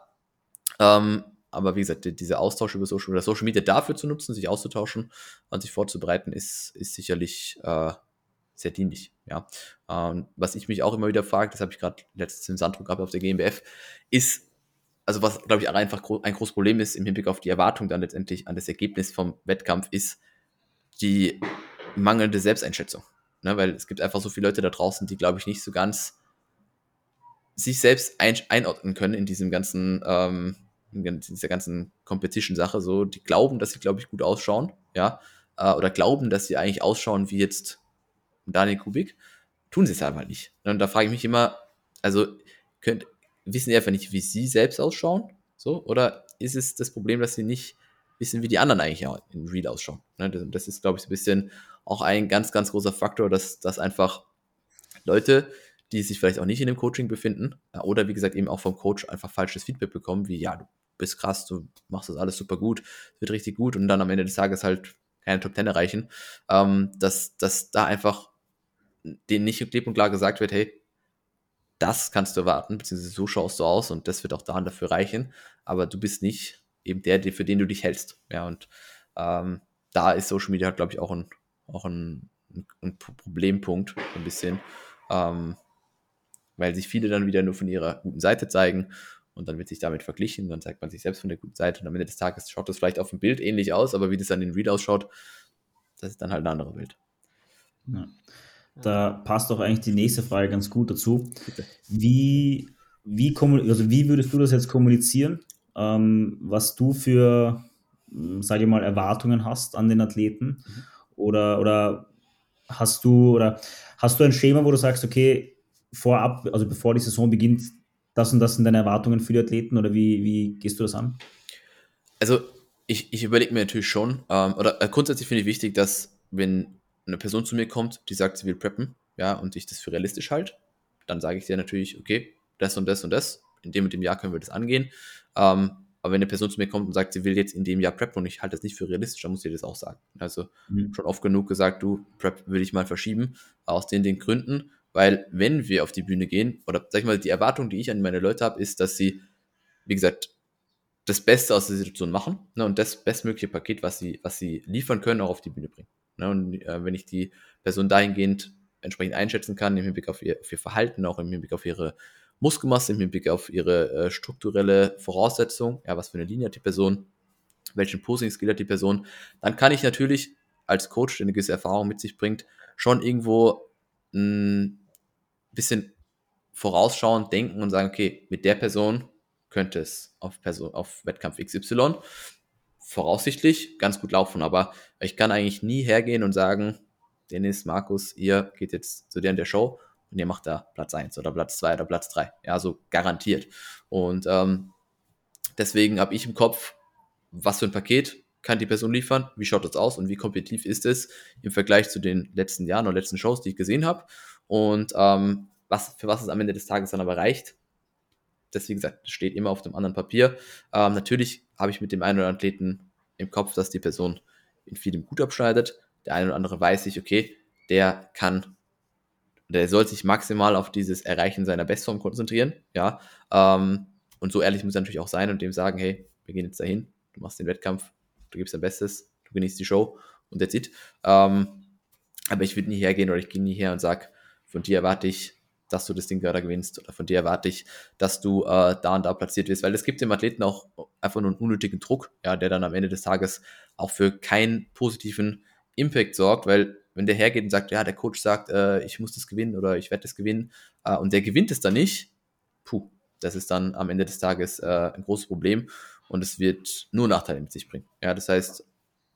Ähm, aber wie gesagt, dieser Austausch über Social, Social Media dafür zu nutzen, sich auszutauschen und sich vorzubereiten, ist, ist sicherlich äh, sehr dienlich. Ja. Ähm, was ich mich auch immer wieder frage, das habe ich gerade letztens im Sandro gehabt auf der GmbF, ist, also was, glaube ich, einfach ein großes Problem ist im Hinblick auf die Erwartung dann letztendlich an das Ergebnis vom Wettkampf, ist die mangelnde Selbsteinschätzung. Ne, weil es gibt einfach so viele Leute da draußen, die, glaube ich, nicht so ganz sich selbst ein, einordnen können in diesem ganzen, ähm, in dieser ganzen Competition-Sache. So, die glauben, dass sie, glaube ich, gut ausschauen, ja, äh, oder glauben, dass sie eigentlich ausschauen wie jetzt Daniel Kubik, tun sie es einfach nicht. Und da frage ich mich immer, also könnt, wissen die einfach nicht, wie sie selbst ausschauen? So, oder ist es das Problem, dass sie nicht wissen, wie die anderen eigentlich in Real ausschauen? Ne, das ist, glaube ich, so ein bisschen auch ein ganz, ganz großer Faktor, dass, dass einfach Leute, die sich vielleicht auch nicht in dem Coaching befinden oder wie gesagt eben auch vom Coach einfach falsches Feedback bekommen, wie ja, du bist krass, du machst das alles super gut, wird richtig gut und dann am Ende des Tages halt keine Top Ten erreichen, ähm, dass, dass da einfach denen nicht klipp und klar gesagt wird, hey, das kannst du erwarten, beziehungsweise so schaust du aus und das wird auch da und dafür reichen, aber du bist nicht eben der, für den du dich hältst. Ja, und ähm, da ist Social Media, glaube ich, auch ein, auch ein, ein Problempunkt, ein bisschen, ähm, weil sich viele dann wieder nur von ihrer guten Seite zeigen und dann wird sich damit verglichen, dann zeigt man sich selbst von der guten Seite und am Ende des Tages schaut das vielleicht auf dem Bild ähnlich aus, aber wie das dann in Read ausschaut, das ist dann halt ein anderes Bild. Ja. Da passt auch eigentlich die nächste Frage ganz gut dazu. Wie, wie, also wie würdest du das jetzt kommunizieren, ähm, was du für, hm, sage ich mal, Erwartungen hast an den Athleten? Oder, oder hast du oder hast du ein Schema, wo du sagst, okay, vorab, also bevor die Saison beginnt, das und das sind deine Erwartungen für die Athleten oder wie, wie gehst du das an? Also ich, ich überlege mir natürlich schon, ähm, oder äh, grundsätzlich finde ich wichtig, dass wenn eine Person zu mir kommt, die sagt, sie will preppen, ja, und ich das für realistisch halte, dann sage ich dir natürlich, okay, das und das und das, in dem und dem Jahr können wir das angehen. Ähm, aber wenn eine Person zu mir kommt und sagt, sie will jetzt in dem Jahr preppen und ich halte das nicht für realistisch, dann muss ich das auch sagen. Also mhm. schon oft genug gesagt, du, Prep will ich mal verschieben, aus den, den Gründen, weil wenn wir auf die Bühne gehen, oder sag ich mal, die Erwartung, die ich an meine Leute habe, ist, dass sie, wie gesagt, das Beste aus der Situation machen ne, und das bestmögliche Paket, was sie, was sie liefern können, auch auf die Bühne bringen. Ne, und äh, wenn ich die Person dahingehend entsprechend einschätzen kann, im Hinblick auf ihr, auf ihr Verhalten, auch im Hinblick auf ihre Muskelmasse, im Hinblick auf ihre äh, strukturelle Voraussetzung, ja, was für eine Linie hat die Person, welchen Posing-Skill hat die Person, dann kann ich natürlich als Coach, der eine gewisse Erfahrung mit sich bringt, schon irgendwo ein bisschen vorausschauend denken und sagen, okay, mit der Person könnte es auf, Person, auf Wettkampf XY voraussichtlich ganz gut laufen, aber ich kann eigentlich nie hergehen und sagen, Dennis, Markus, ihr geht jetzt zu der in der Show und ihr macht da Platz 1 oder Platz 2 oder Platz 3. Ja, so garantiert. Und ähm, deswegen habe ich im Kopf, was für ein Paket kann die Person liefern, wie schaut das aus und wie kompetitiv ist es im Vergleich zu den letzten Jahren oder letzten Shows, die ich gesehen habe. Und ähm, was, für was es am Ende des Tages dann aber reicht, das wie gesagt, steht immer auf dem anderen Papier. Ähm, natürlich habe ich mit dem einen oder anderen Athleten im Kopf, dass die Person in vielem gut abschneidet. Der eine oder andere weiß ich, okay, der kann, der soll sich maximal auf dieses Erreichen seiner Bestform konzentrieren, ja. Ähm, und so ehrlich muss er natürlich auch sein und dem sagen, hey, wir gehen jetzt dahin, du machst den Wettkampf, du gibst dein Bestes, du genießt die Show und that's it. Ähm, aber ich würde nie hergehen oder ich gehe nie her und sage, von dir erwarte ich dass du das Ding gerade gewinnst. Oder von dir erwarte ich, dass du äh, da und da platziert wirst, weil es gibt dem Athleten auch einfach nur einen unnötigen Druck, ja, der dann am Ende des Tages auch für keinen positiven Impact sorgt, weil wenn der hergeht und sagt, ja, der Coach sagt, äh, ich muss das gewinnen oder ich werde das gewinnen äh, und der gewinnt es dann nicht, puh, das ist dann am Ende des Tages äh, ein großes Problem. Und es wird nur Nachteile mit sich bringen. Ja, das heißt,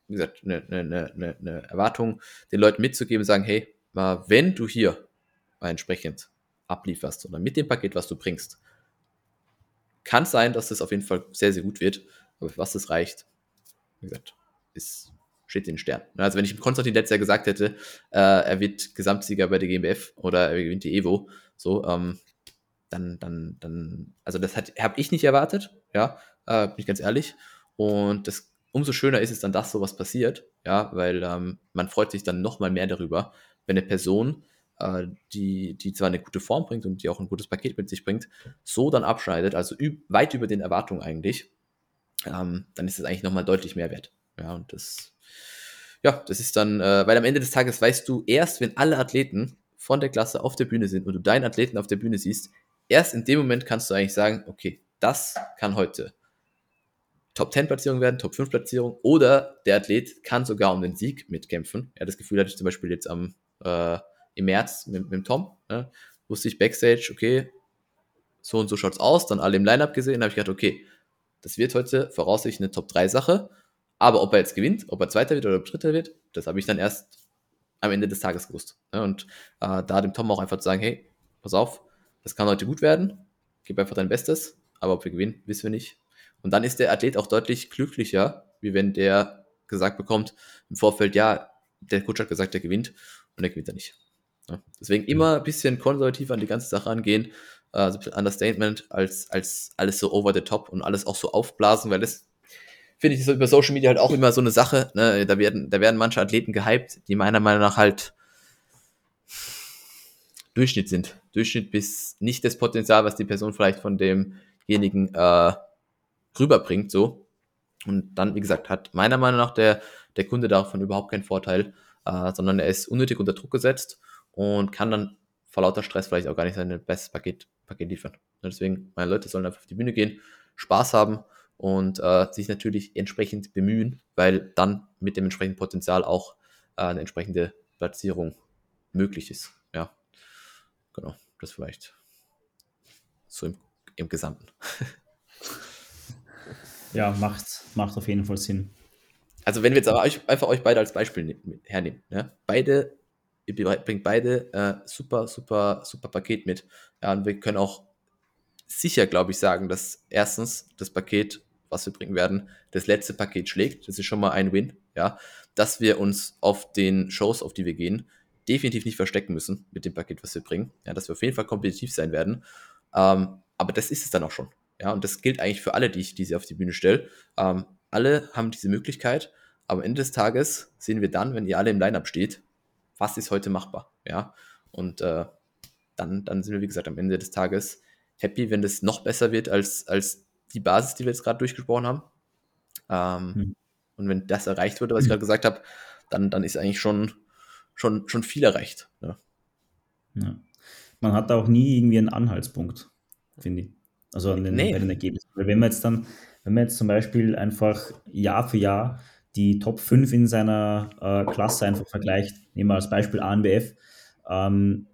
wie gesagt, eine, eine, eine, eine Erwartung den Leuten mitzugeben, sagen, hey, wenn du hier entsprechend ablieferst oder mit dem Paket, was du bringst, kann sein, dass das auf jeden Fall sehr, sehr gut wird. Aber für was das reicht, wie gesagt, ist, steht in den Sternen. Also wenn ich Konstantin letztes Jahr gesagt hätte, äh, er wird Gesamtsieger bei der GmbF oder er gewinnt die Evo, so, ähm, dann, dann, dann, also das habe ich nicht erwartet, ja, äh, bin ich ganz ehrlich. Und das, umso schöner ist es dann, dass sowas passiert, ja, weil ähm, man freut sich dann nochmal mehr darüber, wenn eine Person, die, die zwar eine gute Form bringt und die auch ein gutes Paket mit sich bringt, so dann abschneidet, also weit über den Erwartungen eigentlich, ähm, dann ist es eigentlich nochmal deutlich mehr wert. Ja, und das, ja, das ist dann, äh, weil am Ende des Tages weißt du erst, wenn alle Athleten von der Klasse auf der Bühne sind und du deinen Athleten auf der Bühne siehst, erst in dem Moment kannst du eigentlich sagen, okay, das kann heute Top 10 Platzierung werden, Top 5 Platzierung oder der Athlet kann sogar um den Sieg mitkämpfen. Ja, das Gefühl hatte ich zum Beispiel jetzt am, äh, im März mit, mit dem Tom. Ne? Wusste ich Backstage, okay, so und so schaut's aus, dann alle im Lineup gesehen, habe ich gedacht, okay, das wird heute voraussichtlich eine Top 3 Sache. Aber ob er jetzt gewinnt, ob er Zweiter wird oder Dritter wird, das habe ich dann erst am Ende des Tages gewusst. Ne? Und äh, da dem Tom auch einfach zu sagen, hey, pass auf, das kann heute gut werden, gib einfach dein Bestes, aber ob wir gewinnen, wissen wir nicht. Und dann ist der Athlet auch deutlich glücklicher, wie wenn der gesagt bekommt im Vorfeld, ja, der Coach hat gesagt, der gewinnt und der gewinnt er nicht. Ja, deswegen immer ein bisschen konservativ an die ganze Sache angehen, also Understatement, als, als alles so over the top und alles auch so aufblasen, weil das finde ich so über Social Media halt auch immer so eine Sache. Ne? Da, werden, da werden manche Athleten gehypt, die meiner Meinung nach halt Durchschnitt sind. Durchschnitt bis nicht das Potenzial, was die Person vielleicht von demjenigen äh, rüberbringt, so. Und dann, wie gesagt, hat meiner Meinung nach der, der Kunde davon überhaupt keinen Vorteil, äh, sondern er ist unnötig unter Druck gesetzt und kann dann vor lauter Stress vielleicht auch gar nicht sein bestes Paket, Paket liefern. Und deswegen, meine Leute sollen einfach auf die Bühne gehen, Spaß haben und äh, sich natürlich entsprechend bemühen, weil dann mit dem entsprechenden Potenzial auch äh, eine entsprechende Platzierung möglich ist. Ja, genau, das vielleicht so im, im Gesamten. <laughs> Ja, macht, macht auf jeden Fall Sinn. Also wenn wir jetzt aber euch, einfach euch beide als Beispiel ne hernehmen, ne? beide, bringt beide äh, super, super, super Paket mit. Ja, und wir können auch sicher, glaube ich, sagen, dass erstens das Paket, was wir bringen werden, das letzte Paket schlägt. Das ist schon mal ein Win, ja. Dass wir uns auf den Shows, auf die wir gehen, definitiv nicht verstecken müssen mit dem Paket, was wir bringen. Ja, dass wir auf jeden Fall kompetitiv sein werden. Ähm, aber das ist es dann auch schon. Ja, und das gilt eigentlich für alle, die ich diese auf die Bühne stelle. Ähm, alle haben diese Möglichkeit, aber am Ende des Tages sehen wir dann, wenn ihr alle im Lineup steht, was ist heute machbar. Ja, und äh, dann, dann sind wir, wie gesagt, am Ende des Tages happy, wenn das noch besser wird als, als die Basis, die wir jetzt gerade durchgesprochen haben. Ähm, mhm. Und wenn das erreicht wurde, was ich gerade gesagt habe, dann, dann ist eigentlich schon, schon, schon viel erreicht. Ja. Ja. Man hat auch nie irgendwie einen Anhaltspunkt, finde ich. Also an den, nee. bei den Ergebnissen. Weil wenn man jetzt dann, wenn man jetzt zum Beispiel einfach Jahr für Jahr die Top 5 in seiner äh, Klasse einfach vergleicht, nehmen wir als Beispiel ANBF, ähm,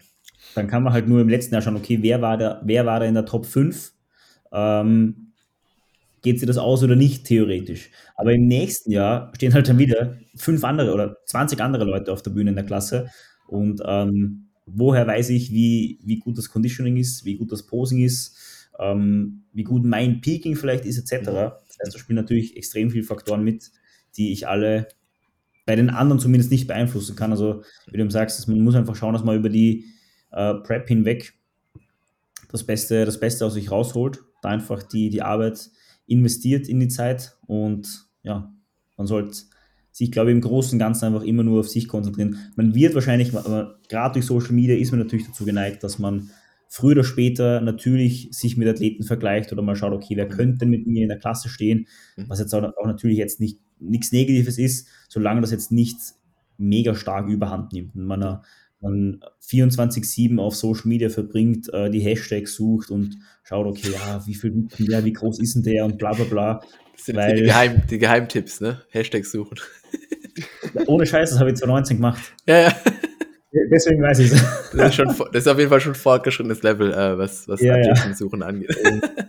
dann kann man halt nur im letzten Jahr schauen, okay, wer war da, wer war da in der Top 5? Ähm, geht sie das aus oder nicht, theoretisch. Aber im nächsten Jahr stehen halt dann wieder fünf andere oder 20 andere Leute auf der Bühne in der Klasse. Und ähm, woher weiß ich, wie, wie gut das Conditioning ist, wie gut das Posing ist, ähm, wie gut mein Peaking vielleicht ist, etc. Das heißt, da spielen natürlich extrem viele Faktoren mit, die ich alle bei den anderen zumindest nicht beeinflussen kann. Also, wie du sagst, man muss einfach schauen, dass man über die äh, Prep hinweg das Beste, das Beste aus sich rausholt, da einfach die, die Arbeit investiert in die Zeit und ja, man sollte sich, glaube ich, im Großen und Ganzen einfach immer nur auf sich konzentrieren. Man wird wahrscheinlich, gerade durch Social Media ist man natürlich dazu geneigt, dass man früher oder später natürlich sich mit Athleten vergleicht oder mal schaut, okay, wer mhm. könnte mit mir in der Klasse stehen, mhm. was jetzt auch, natürlich jetzt nicht nichts Negatives ist, solange das jetzt nicht mega stark überhand nimmt. Und man, man 24-7 auf Social Media verbringt, äh, die Hashtags sucht und schaut, okay, ja, wie viel der, wie groß ist denn der und bla bla bla. Das sind weil, die, Geheim, die Geheimtipps, ne? Hashtags suchen. Ohne Scheiß, das habe ich 2019 gemacht. Ja, ja. Deswegen weiß ich es. Das, das, ist auf jeden Fall schon fortgeschrittenes Level, äh, was, was ja, ja. Suchen angeht.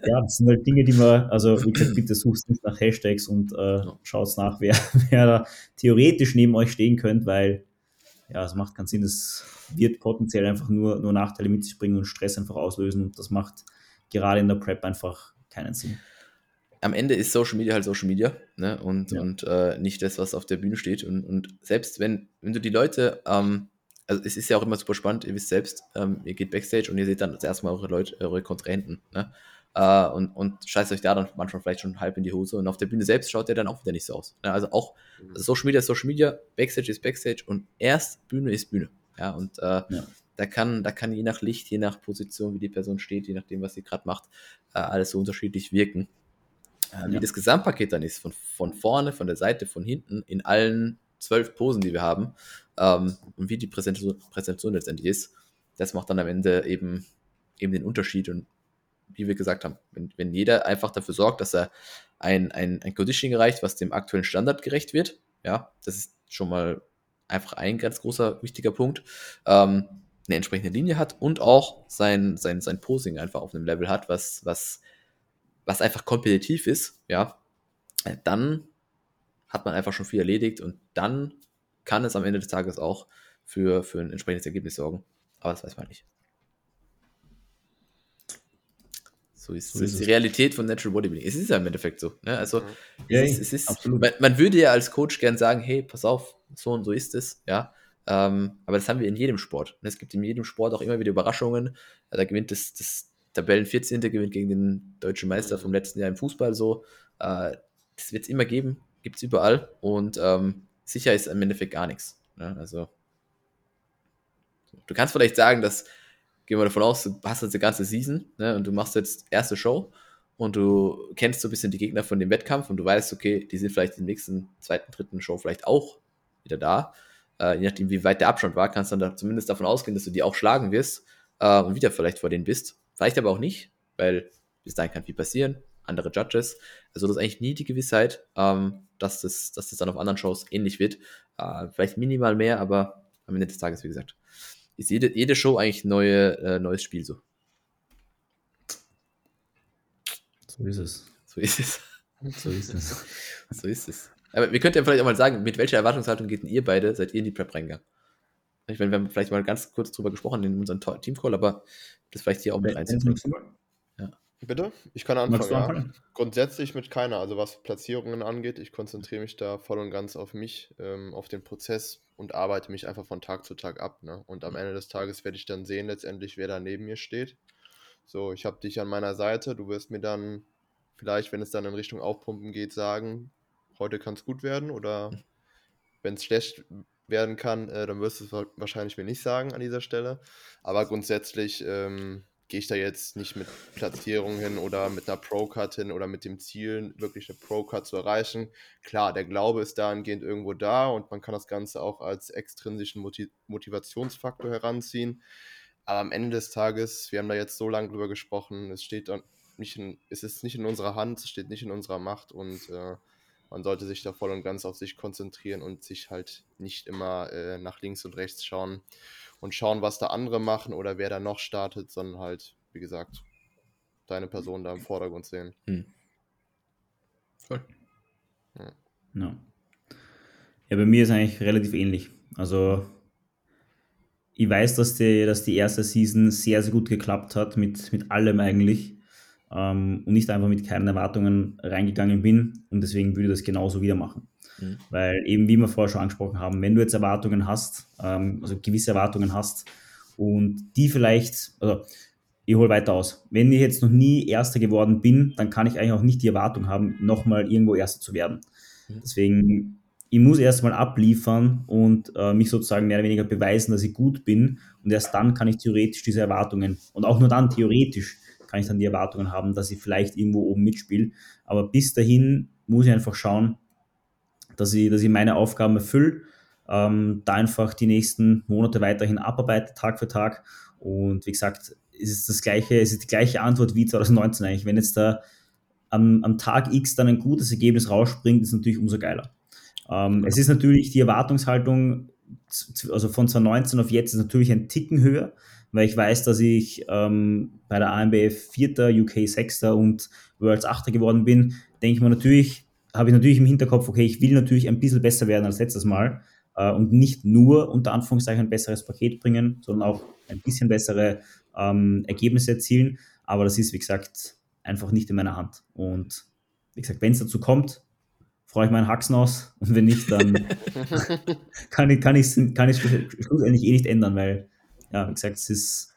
ja, das sind halt Dinge, die man, also wie gesagt, bitte sucht nicht nach Hashtags und äh, schaut nach, wer, <laughs> wer da theoretisch neben euch stehen könnte, weil ja, es macht keinen Sinn. Es wird potenziell einfach nur, nur Nachteile mit sich bringen und Stress einfach auslösen. Und das macht gerade in der Prep einfach keinen Sinn. Am Ende ist Social Media halt Social Media ne? und, ja. und äh, nicht das, was auf der Bühne steht. Und, und selbst wenn, wenn du die Leute, ähm, also es ist ja auch immer super spannend, ihr wisst selbst, ähm, ihr geht Backstage und ihr seht dann das erste Mal eure Leute, eure Kontrahenten. Ne? Äh, und, und scheißt euch da dann manchmal vielleicht schon halb in die Hose. Und auf der Bühne selbst schaut der dann auch wieder nicht so aus. Ja, also auch also Social Media ist Social Media, Backstage ist Backstage und erst Bühne ist Bühne. Ja, und äh, ja. da kann, da kann je nach Licht, je nach Position, wie die Person steht, je nachdem, was sie gerade macht, äh, alles so unterschiedlich wirken. Äh, wie ja. das Gesamtpaket dann ist, von, von vorne, von der Seite, von hinten, in allen zwölf Posen, die wir haben, ähm, und wie die Präsentation, letztendlich ist, das macht dann am Ende eben, eben den Unterschied. Und wie wir gesagt haben, wenn, wenn jeder einfach dafür sorgt, dass er ein, ein, ein Conditioning erreicht, was dem aktuellen Standard gerecht wird, ja, das ist schon mal einfach ein ganz großer, wichtiger Punkt, ähm, eine entsprechende Linie hat und auch sein, sein, sein Posing einfach auf einem Level hat, was, was, was einfach kompetitiv ist, ja, dann hat man einfach schon viel erledigt und dann kann es am Ende des Tages auch für, für ein entsprechendes Ergebnis sorgen. Aber das weiß man nicht. So ist, so ist die Realität von Natural Bodybuilding. Es ist ja im Endeffekt so. Ne? Also, ja, es ist, es ist man, man, würde ja als Coach gern sagen: Hey, pass auf, so und so ist es. Ja, ähm, aber das haben wir in jedem Sport. Und es gibt in jedem Sport auch immer wieder Überraschungen. Da gewinnt das, das Tabellen 14. gewinnt gegen den deutschen Meister vom letzten Jahr im Fußball so. Äh, das wird es immer geben, gibt es überall. Und ähm, sicher ist im Endeffekt gar nichts. Ne? Also, du kannst vielleicht sagen, dass gehen wir davon aus, du hast jetzt eine ganze Season ne, und du machst jetzt erste Show und du kennst so ein bisschen die Gegner von dem Wettkampf und du weißt, okay, die sind vielleicht in der nächsten, zweiten, dritten Show vielleicht auch wieder da. Äh, je nachdem, wie weit der Abstand war, kannst du dann da zumindest davon ausgehen, dass du die auch schlagen wirst äh, und wieder vielleicht vor denen bist. Vielleicht aber auch nicht, weil bis dahin kann viel passieren. Andere Judges. Also das ist eigentlich nie die Gewissheit, ähm, dass, das, dass das dann auf anderen Shows ähnlich wird. Äh, vielleicht minimal mehr, aber am Ende des Tages, wie gesagt, ist jede, jede Show eigentlich ein neue, äh, neues Spiel so. So ist es. So ist es. So ist es. <laughs> so ist es. Aber wir könnten ja vielleicht auch mal sagen, mit welcher Erwartungshaltung geht denn ihr beide, seid ihr in die Prep reingegangen? Ich meine, wir haben vielleicht mal ganz kurz drüber gesprochen in unserem Teamcall, aber das vielleicht hier auch mit einzunehmen. Bitte? Ich kann anfangen, ja. Grundsätzlich mit keiner. Also was Platzierungen angeht, ich konzentriere mich da voll und ganz auf mich, ähm, auf den Prozess und arbeite mich einfach von Tag zu Tag ab. Ne? Und am Ende des Tages werde ich dann sehen, letztendlich, wer da neben mir steht. So, ich habe dich an meiner Seite. Du wirst mir dann vielleicht, wenn es dann in Richtung Aufpumpen geht, sagen, heute kann es gut werden. Oder wenn es schlecht werden kann, äh, dann wirst du es wahrscheinlich mir nicht sagen an dieser Stelle. Aber grundsätzlich ähm, gehe ich da jetzt nicht mit Platzierung hin oder mit einer Pro-Cut hin oder mit dem Ziel, wirklich eine Pro-Cut zu erreichen. Klar, der Glaube ist dahingehend irgendwo da und man kann das Ganze auch als extrinsischen Motiv Motivationsfaktor heranziehen. Aber am Ende des Tages, wir haben da jetzt so lange drüber gesprochen, es steht nicht in, es ist nicht in unserer Hand, es steht nicht in unserer Macht und äh, man sollte sich da voll und ganz auf sich konzentrieren und sich halt nicht immer äh, nach links und rechts schauen und schauen, was da andere machen oder wer da noch startet, sondern halt, wie gesagt, deine Person da im Vordergrund sehen. Hm. Cool. Ja. No. ja, bei mir ist eigentlich relativ ähnlich. Also ich weiß, dass die, dass die erste Season sehr, sehr gut geklappt hat, mit, mit allem eigentlich. Ähm, und nicht einfach mit keinen Erwartungen reingegangen bin. Und deswegen würde ich das genauso wieder machen. Mhm. Weil eben, wie wir vorher schon angesprochen haben, wenn du jetzt Erwartungen hast, ähm, also gewisse Erwartungen hast und die vielleicht, also ich hole weiter aus. Wenn ich jetzt noch nie Erster geworden bin, dann kann ich eigentlich auch nicht die Erwartung haben, nochmal irgendwo Erster zu werden. Mhm. Deswegen, ich muss erstmal abliefern und äh, mich sozusagen mehr oder weniger beweisen, dass ich gut bin. Und erst dann kann ich theoretisch diese Erwartungen und auch nur dann theoretisch kann ich dann die Erwartungen haben, dass ich vielleicht irgendwo oben mitspiele. Aber bis dahin muss ich einfach schauen, dass ich, dass ich meine Aufgaben erfülle, ähm, da einfach die nächsten Monate weiterhin abarbeite, Tag für Tag. Und wie gesagt, es ist das gleiche, es ist die gleiche Antwort wie 2019 eigentlich. Wenn jetzt da am, am Tag X dann ein gutes Ergebnis rausspringt, ist natürlich umso geiler. Ähm, es ist natürlich die Erwartungshaltung, also von 2019 auf jetzt ist natürlich ein Ticken höher, weil ich weiß, dass ich ähm, bei der AMBF Vierter, UK Sechster und Worlds Achter geworden bin, denke ich mir natürlich, habe ich natürlich im Hinterkopf, okay, ich will natürlich ein bisschen besser werden als letztes Mal, äh, und nicht nur unter Anführungszeichen ein besseres Paket bringen, sondern auch ein bisschen bessere ähm, Ergebnisse erzielen. Aber das ist, wie gesagt, einfach nicht in meiner Hand. Und wie gesagt, wenn es dazu kommt, freue ich meinen Haxen aus. Und wenn nicht, dann <laughs> kann ich kann ich kann ich schlussendlich eh nicht ändern, weil, ja, wie gesagt, es ist,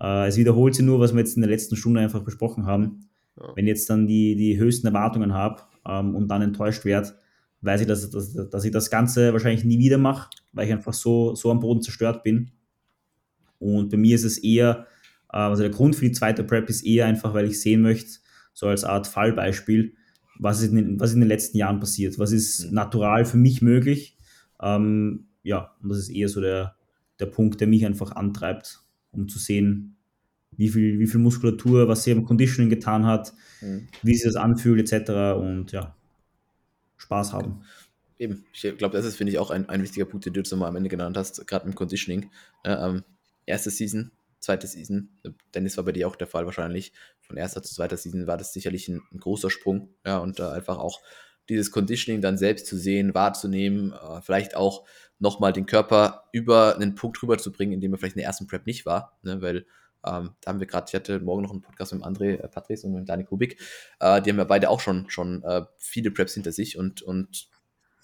äh, es wiederholt sich nur, was wir jetzt in der letzten Stunde einfach besprochen haben. Ja. Wenn ich jetzt dann die, die höchsten Erwartungen habe ähm, und dann enttäuscht werde, weiß ich, dass, dass, dass ich das Ganze wahrscheinlich nie wieder mache, weil ich einfach so, so am Boden zerstört bin. Und bei mir ist es eher, äh, also der Grund für die zweite Prep ist eher einfach, weil ich sehen möchte, so als Art Fallbeispiel, was ist in den, was in den letzten Jahren passiert, was ist mhm. natural für mich möglich. Ähm, ja, und das ist eher so der, der Punkt, der mich einfach antreibt, um zu sehen, wie viel, wie viel Muskulatur, was sie im Conditioning getan hat, mhm. wie sich das anfühlt, etc. Und ja, Spaß haben. Eben, ich glaube, das ist, finde ich, auch ein, ein wichtiger Punkt, den du jetzt nochmal am Ende genannt hast, gerade im Conditioning. Äh, ähm, erste Season, zweite Season, Dennis war bei dir auch der Fall wahrscheinlich. Von erster zu zweiter Season war das sicherlich ein, ein großer Sprung. Ja, und äh, einfach auch dieses Conditioning dann selbst zu sehen, wahrzunehmen, äh, vielleicht auch nochmal den Körper über einen Punkt rüberzubringen, in dem er vielleicht in der ersten Prep nicht war, ne, weil ähm, da haben wir gerade, ich hatte morgen noch einen Podcast mit André äh, Patrice und mit Dani Kubik. Äh, die haben ja beide auch schon, schon äh, viele Preps hinter sich und, und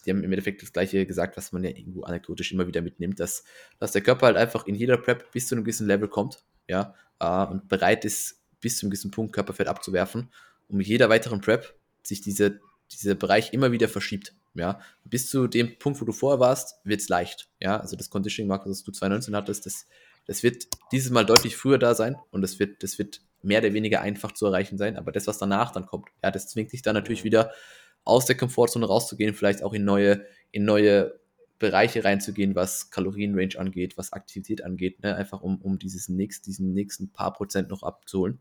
die haben im Endeffekt das Gleiche gesagt, was man ja irgendwo anekdotisch immer wieder mitnimmt, dass, dass der Körper halt einfach in jeder Prep bis zu einem gewissen Level kommt, ja, äh, und bereit ist, bis zu einem gewissen Punkt Körperfett abzuwerfen, um mit jeder weiteren Prep sich diese, dieser Bereich immer wieder verschiebt. Ja, bis zu dem Punkt, wo du vorher warst, wird es leicht. Ja, also das Conditioning Marker, das du 2019 hattest, das das wird dieses Mal deutlich früher da sein und das wird, das wird mehr oder weniger einfach zu erreichen sein. Aber das, was danach dann kommt, ja, das zwingt dich dann natürlich wieder aus der Komfortzone rauszugehen, vielleicht auch in neue, in neue Bereiche reinzugehen, was Kalorienrange angeht, was Aktivität angeht, ne? einfach um, um dieses nächst, diesen nächsten paar Prozent noch abzuholen.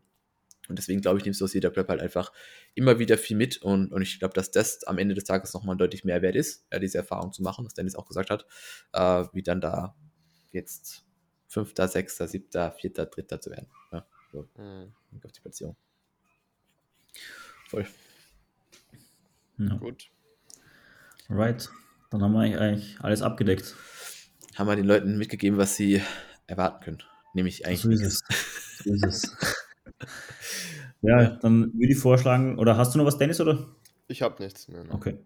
Und deswegen glaube ich, nimmst du aus jeder Prep halt einfach immer wieder viel mit. Und, und ich glaube, dass das am Ende des Tages nochmal deutlich mehr wert ist, ja, diese Erfahrung zu machen, was Dennis auch gesagt hat, äh, wie dann da jetzt Fünfter, Sechster, Siebter, Vierter, Dritter zu werden. Ja, so. Mhm. Auf die Platzierung. Voll. Ja. Gut. Alright. Dann haben wir eigentlich alles abgedeckt. Haben wir den Leuten mitgegeben, was sie erwarten können. Nämlich eigentlich. So ist es. So ist es. ja, <laughs> ja, dann würde ich vorschlagen, oder hast du noch was, Dennis, oder? Ich habe nichts mehr. Ne? Okay.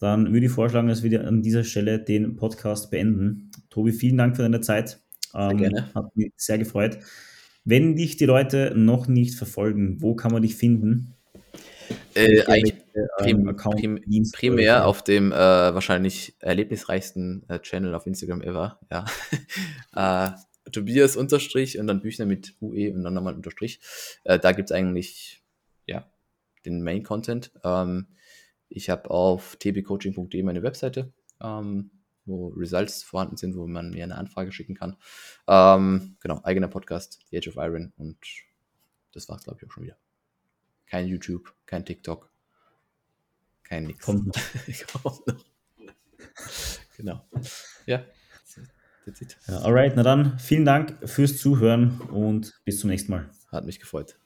Dann würde ich vorschlagen, dass wir an dieser Stelle den Podcast beenden. Tobi, vielen Dank für deine Zeit. Ähm, gerne. Hat mich sehr gefreut. Wenn dich die Leute noch nicht verfolgen, wo kann man dich finden? Äh, eigentlich ähm, prim, prim, primär auf dem äh, wahrscheinlich erlebnisreichsten äh, Channel auf Instagram ever. Ja. <laughs> äh, Tobias Unterstrich und dann Büchner mit UE und dann nochmal Unterstrich. Äh, da gibt es eigentlich ja, den Main Content. Ähm, ich habe auf tbcoaching.de meine Webseite. Ähm, wo Results vorhanden sind, wo man mir eine Anfrage schicken kann. Ähm, genau, eigener Podcast, The Age of Iron und das war es, glaube ich, auch schon wieder. Kein YouTube, kein TikTok, kein nix. Kommt noch. <laughs> Kommt noch. genau. Ja. Ja, alright, na dann vielen Dank fürs Zuhören und bis zum nächsten Mal. Hat mich gefreut.